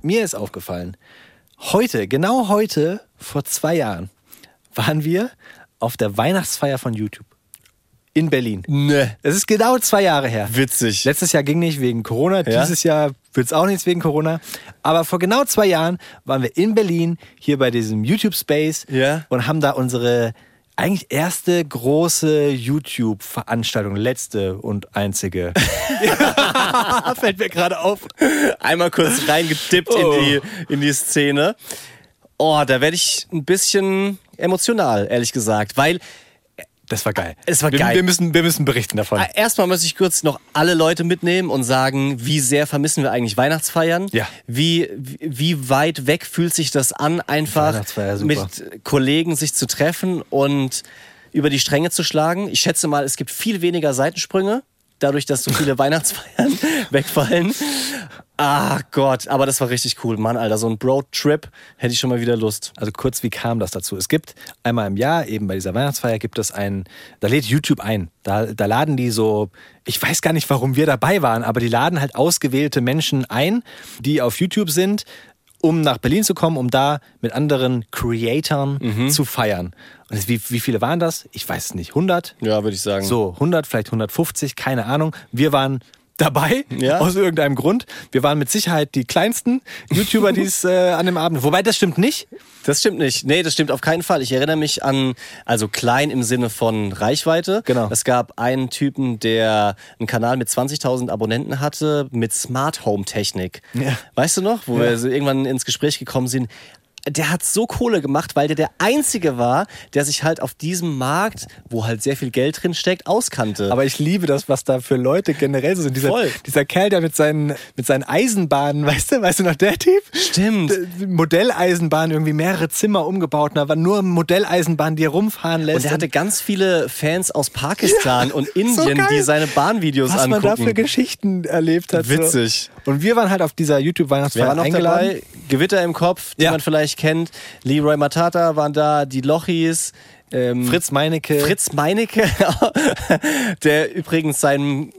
Mir ist aufgefallen, heute, genau heute, vor zwei Jahren, waren wir auf der Weihnachtsfeier von YouTube. In Berlin.
Ne.
Es ist genau zwei Jahre her.
Witzig.
Letztes Jahr ging nicht wegen Corona,
Ja?
dieses Jahr wird es auch nichts wegen Corona. Aber vor genau zwei Jahren waren wir in Berlin, hier bei diesem YouTube Space
Ja.
und haben da unsere eigentlich erste große YouTube-Veranstaltung, letzte und einzige. Fällt mir gerade auf.
Einmal kurz reingetippt
Oh.
in, die, in die Szene. Oh, da werde ich ein bisschen emotional, ehrlich gesagt. Weil
Das war geil.
Es war
wir,
geil.
Wir müssen, wir müssen berichten davon.
äh, erstmal muss ich kurz noch alle Leute mitnehmen und sagen, wie sehr vermissen wir eigentlich Weihnachtsfeiern?
Ja.
Wie, wie, weit weg fühlt sich das an, einfach mit Kollegen sich zu treffen und über die Stränge zu schlagen? Ich schätze mal, es gibt viel weniger Seitensprünge, dadurch, dass so viele Weihnachtsfeiern wegfallen. Ah Gott, aber das war richtig cool. Mann, Alter, so ein Bro-Trip hätte ich schon mal wieder Lust.
Also kurz, wie kam das dazu? Es gibt einmal im Jahr, eben bei dieser Weihnachtsfeier, gibt es ein, da lädt YouTube ein. Da, da laden die so, ich weiß gar nicht, warum wir dabei waren, aber die laden halt ausgewählte Menschen ein, die auf YouTube sind, um nach Berlin zu kommen, um da mit anderen Creatoren
Mhm.
zu feiern. Und wie, wie viele waren das? Ich weiß es nicht. 100?
Ja, würde ich sagen.
So, 100, vielleicht 150, keine Ahnung. Wir waren dabei,
Ja.
aus irgendeinem Grund. Wir waren mit Sicherheit die kleinsten YouTuber, die es äh, an dem Abend. Wobei, das stimmt nicht.
Das stimmt nicht. Nee, das stimmt auf keinen Fall. Ich erinnere mich an, also klein im Sinne von Reichweite.
Genau.
Es gab einen Typen, der einen Kanal mit 20.000 Abonnenten hatte, mit Smart Home Technik.
Ja.
Weißt du noch, wo wir so irgendwann ins Gespräch gekommen sind? Der hat so Kohle gemacht, weil der der Einzige war, der sich halt auf diesem Markt, wo halt sehr viel Geld drin steckt, auskannte.
Aber ich liebe das, was da für Leute generell so sind. Dieser,
Voll.
dieser Kerl, der mit seinen, mit seinen Eisenbahnen, weißt du, weißt du noch, der Typ?
Stimmt.
D- Modelleisenbahn, irgendwie mehrere Zimmer umgebaut, und da war nur Modelleisenbahn, die er rumfahren lässt.
Und er hatte ganz viele Fans aus Pakistan und Indien,
geil.
die seine Bahnvideos
was man
angucken.
da für Geschichten erlebt hat.
Witzig.
So. Und wir waren halt auf dieser YouTube-Weihnachtsfeier eingeladen.
dabei? Gewitter im Kopf, die
Ja.
man vielleicht kennt. Leroy Matata waren da, die Lochis. Ähm,
Fritz Meinecke.
Fritz Meinecke, der übrigens seinen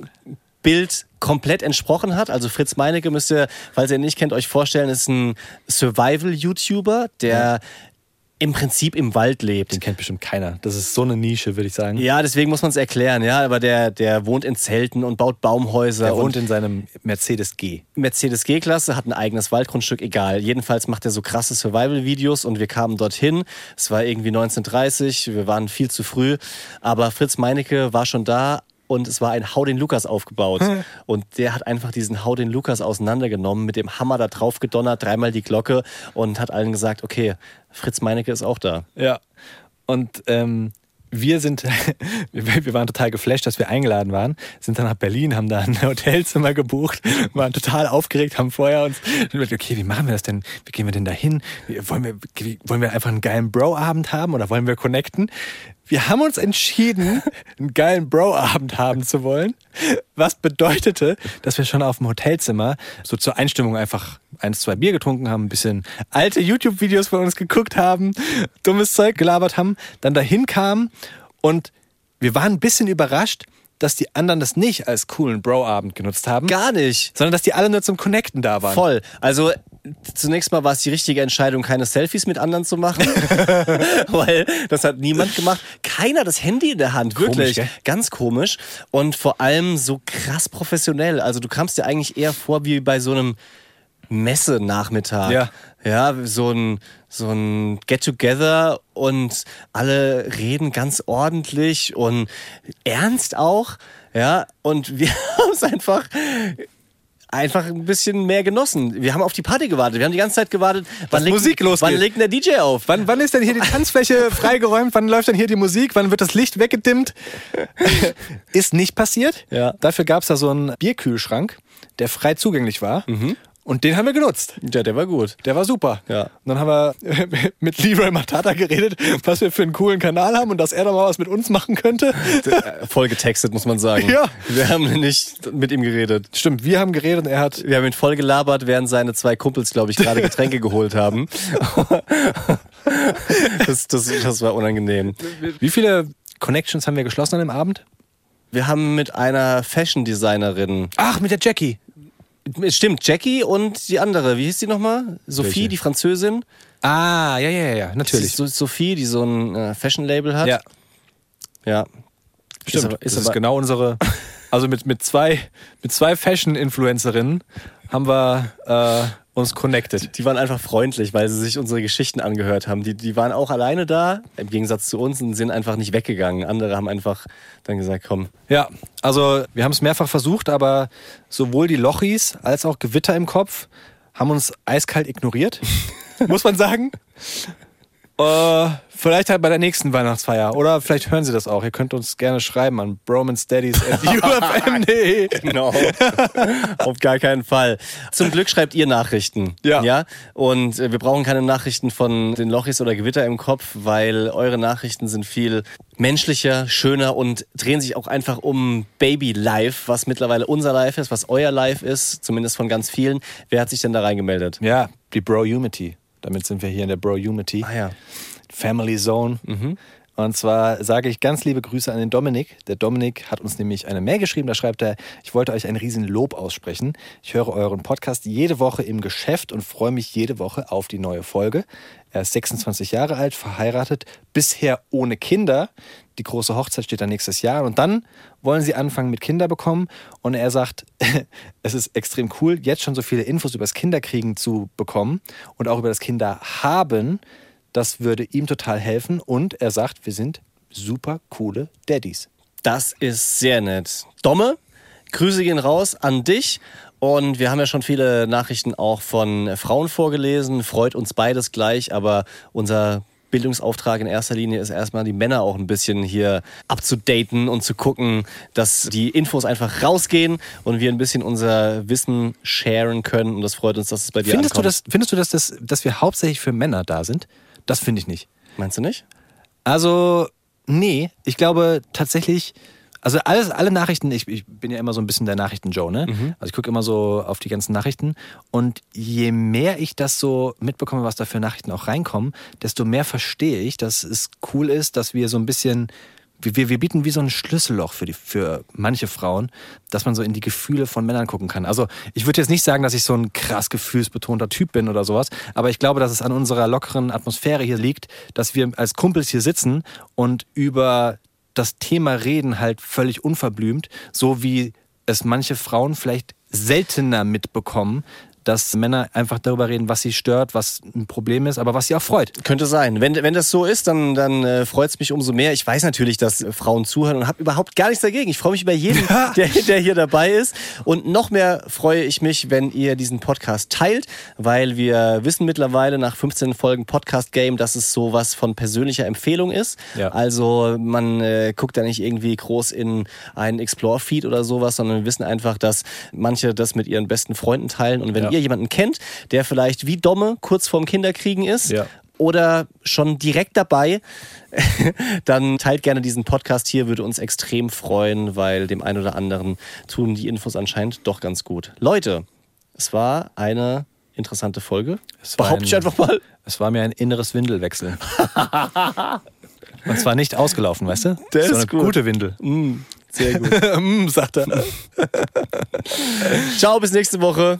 Bild komplett entsprochen hat. Also Fritz Meinecke müsst ihr, falls ihr ihn nicht kennt, euch vorstellen, ist ein Survival-YouTuber, der im Prinzip im Wald lebt.
Den kennt bestimmt keiner. Das ist so eine Nische, würde ich sagen.
Ja, deswegen muss man es erklären, ja. Aber der, der wohnt in Zelten und baut Baumhäuser.
Er
und
wohnt in seinem Mercedes G.
Mercedes G-Klasse, hat ein eigenes Waldgrundstück, egal. Jedenfalls macht er so krasse Survival-Videos und wir kamen dorthin. Es war irgendwie 1930, wir waren viel zu früh. Aber Fritz Meinecke war schon da, und es war ein Hau den Lukas aufgebaut. und der hat einfach diesen Hau den Lukas auseinandergenommen, mit dem Hammer da drauf gedonnert, dreimal die Glocke und hat allen gesagt, okay, Fritz Meinecke ist auch da.
Ja. Und ähm, wir sind, wir waren total geflasht, dass wir eingeladen waren, sind dann nach Berlin, haben da ein Hotelzimmer gebucht, waren total aufgeregt, haben vorher uns, okay, wie machen wir das denn? Wie gehen wir denn da hin? Wollen wir, wollen wir einfach einen geilen Bro-Abend haben oder wollen wir connecten? Wir haben uns entschieden, einen geilen Bro-Abend haben zu wollen, was bedeutete, dass wir schon auf dem Hotelzimmer so zur Einstimmung einfach eins, zwei Bier getrunken haben, ein bisschen alte YouTube-Videos von uns geguckt haben, dummes Zeug gelabert haben, dann dahin kamen und wir waren ein bisschen überrascht, dass die anderen das nicht als coolen Bro-Abend genutzt haben.
Gar nicht.
Sondern dass die alle nur zum Connecten da waren.
Voll. Also zunächst mal war es die richtige Entscheidung, keine Selfies mit anderen zu machen, weil das hat niemand gemacht. Keiner das Handy in der Hand,
Komisch,
wirklich.
gell?
Ganz komisch und vor allem so krass professionell. Also du kamst dir eigentlich eher vor wie bei so einem Messenachmittag.
Ja.
Ja, so ein, so ein Get-Together und alle reden ganz ordentlich und ernst auch. Ja, und wir haben es einfach einfach ein bisschen mehr genossen. Wir haben auf die Party gewartet. Wir haben die ganze Zeit gewartet, wann, legt,
Musik losgeht.
wann legt denn der DJ auf?
Wann, wann ist denn hier die Tanzfläche freigeräumt? Wann läuft denn hier die Musik? Wann wird das Licht weggedimmt? ist nicht passiert.
Ja.
Dafür gab es da so einen Bierkühlschrank, der frei zugänglich war. Und den haben wir genutzt.
Ja, der war gut.
Der war super.
Ja.
Und dann haben wir mit Leroy Matata geredet, was wir für einen coolen Kanal haben und dass er doch mal was mit uns machen könnte.
Äh, Voll getextet, muss man sagen.
Ja.
Wir haben nicht mit ihm geredet.
Stimmt, wir haben geredet und er hat.
Wir haben ihn voll gelabert, während seine zwei Kumpels, glaube ich, gerade Getränke geholt haben. Das, das, das war unangenehm.
Wie viele Connections haben wir geschlossen an dem Abend?
Wir haben mit einer Fashion-Designerin,
Ach, mit der Jackie.
Stimmt, Jackie und die andere, wie hieß die nochmal? Sophie,
Welche?
die Französin.
Ah, ja, ja, ja, natürlich.
So, Sophie, die so ein äh, Fashion-Label hat.
Ja,
ja.
stimmt.
aber- ist
das ist genau unsere. Also mit, mit zwei, mit zwei Fashion-Influencerinnen haben wir äh, uns connected.
Die waren einfach freundlich, weil sie sich unsere Geschichten angehört haben. Die, die waren auch alleine da, im Gegensatz zu uns, und sind einfach nicht weggegangen. Andere haben einfach dann gesagt, komm,
Ja, also wir haben es mehrfach versucht, aber sowohl die Lochis als auch Gewitter im Kopf haben uns eiskalt ignoriert, muss man sagen. Äh, vielleicht halt bei der nächsten Weihnachtsfeier. Oder vielleicht hören Sie das auch. Ihr könnt uns gerne schreiben an bromanstudies.ufm.de.
Genau. Auf gar keinen Fall. Zum Glück schreibt ihr Nachrichten.
Ja.
ja? Und äh, wir brauchen keine Nachrichten von den Lochis oder Gewitter im Kopf, weil eure Nachrichten sind viel menschlicher, schöner und drehen sich auch einfach um Baby Life, was mittlerweile unser Life ist, was euer Life ist, zumindest von ganz vielen. Wer hat sich denn da reingemeldet?
Ja, die Bro-Unity. Damit sind wir hier in der Bro-Unity.
Ah ja.
Family Zone. Und zwar sage ich ganz liebe Grüße an den Dominik. Der Dominik hat uns nämlich eine Mail geschrieben, da schreibt er, ich wollte euch ein riesen Lob aussprechen. Ich höre euren Podcast jede Woche im Geschäft und freue mich jede Woche auf die neue Folge. Er ist 26 Jahre alt, verheiratet, bisher ohne Kinder. Die große Hochzeit steht dann nächstes Jahr und dann wollen sie anfangen mit Kinder bekommen. Und er sagt, es ist extrem cool, jetzt schon so viele Infos über das Kinderkriegen zu bekommen und auch über das Kinderhaben. Das würde ihm total helfen und er sagt, wir sind super coole Daddys.
Das ist sehr nett. Domme, Grüße gehen raus an dich. Und wir haben ja schon viele Nachrichten auch von Frauen vorgelesen. Freut uns beides gleich, aber unser Bildungsauftrag in erster Linie ist erstmal die Männer auch ein bisschen hier abzudaten und zu gucken, dass die Infos einfach rausgehen und wir ein bisschen unser Wissen sharen können. Und das freut uns, dass es bei dir
Findest du,
ankommt.
das, findest du dass, das, dass wir hauptsächlich für Männer da sind? Das finde ich nicht.
Meinst du nicht?
Also, nee, ich glaube tatsächlich, also alles, alle Nachrichten, ich, ich bin ja immer so ein bisschen der Nachrichten-Joe, ne? Also ich gucke immer so auf die ganzen Nachrichten und je mehr ich das so mitbekomme, was da für Nachrichten auch reinkommen, desto mehr verstehe ich, dass es cool ist, dass wir so ein bisschen wir, wir bieten wie so ein Schlüsselloch für, die, für manche Frauen, dass man so in die Gefühle von Männern gucken kann. Also ich würde jetzt nicht sagen, dass ich so ein krass gefühlsbetonter Typ bin oder sowas, aber ich glaube, dass es an unserer lockeren Atmosphäre hier liegt, dass wir als Kumpels hier sitzen und über das Thema reden halt völlig unverblümt, so wie es manche Frauen vielleicht seltener mitbekommen, dass Männer einfach darüber reden, was sie stört, was ein Problem ist, aber was sie auch freut.
Könnte sein. Wenn, wenn das so ist, dann, dann äh, freut es mich umso mehr. Ich weiß natürlich, dass Frauen zuhören und habe überhaupt gar nichts dagegen. Ich freue mich über jeden, der, der hier dabei ist. Und noch mehr freue ich mich, wenn ihr diesen Podcast teilt, weil wir wissen mittlerweile nach 15 Folgen Podcast Game, dass es sowas von persönlicher Empfehlung ist.
Ja.
Also man äh, guckt da nicht irgendwie groß in einen Explore-Feed oder sowas, sondern wir wissen einfach, dass manche das mit ihren besten Freunden teilen. Und wenn
Ja.
ihr jemanden kennt, der vielleicht wie Domme kurz vorm Kinderkriegen ist
Ja.
oder schon direkt dabei, dann teilt gerne diesen Podcast hier, würde uns extrem freuen, weil dem einen oder anderen tun die Infos anscheinend doch ganz gut. Leute, es war eine interessante Folge.
Es
Behaupte ich
ein-
einfach mal.
Es war mir ein inneres Windelwechsel. Und zwar nicht ausgelaufen, weißt du? So
ist
eine
gut.
gute Windel.
Sehr gut.
Mm, sagt er.
Ciao, bis nächste Woche.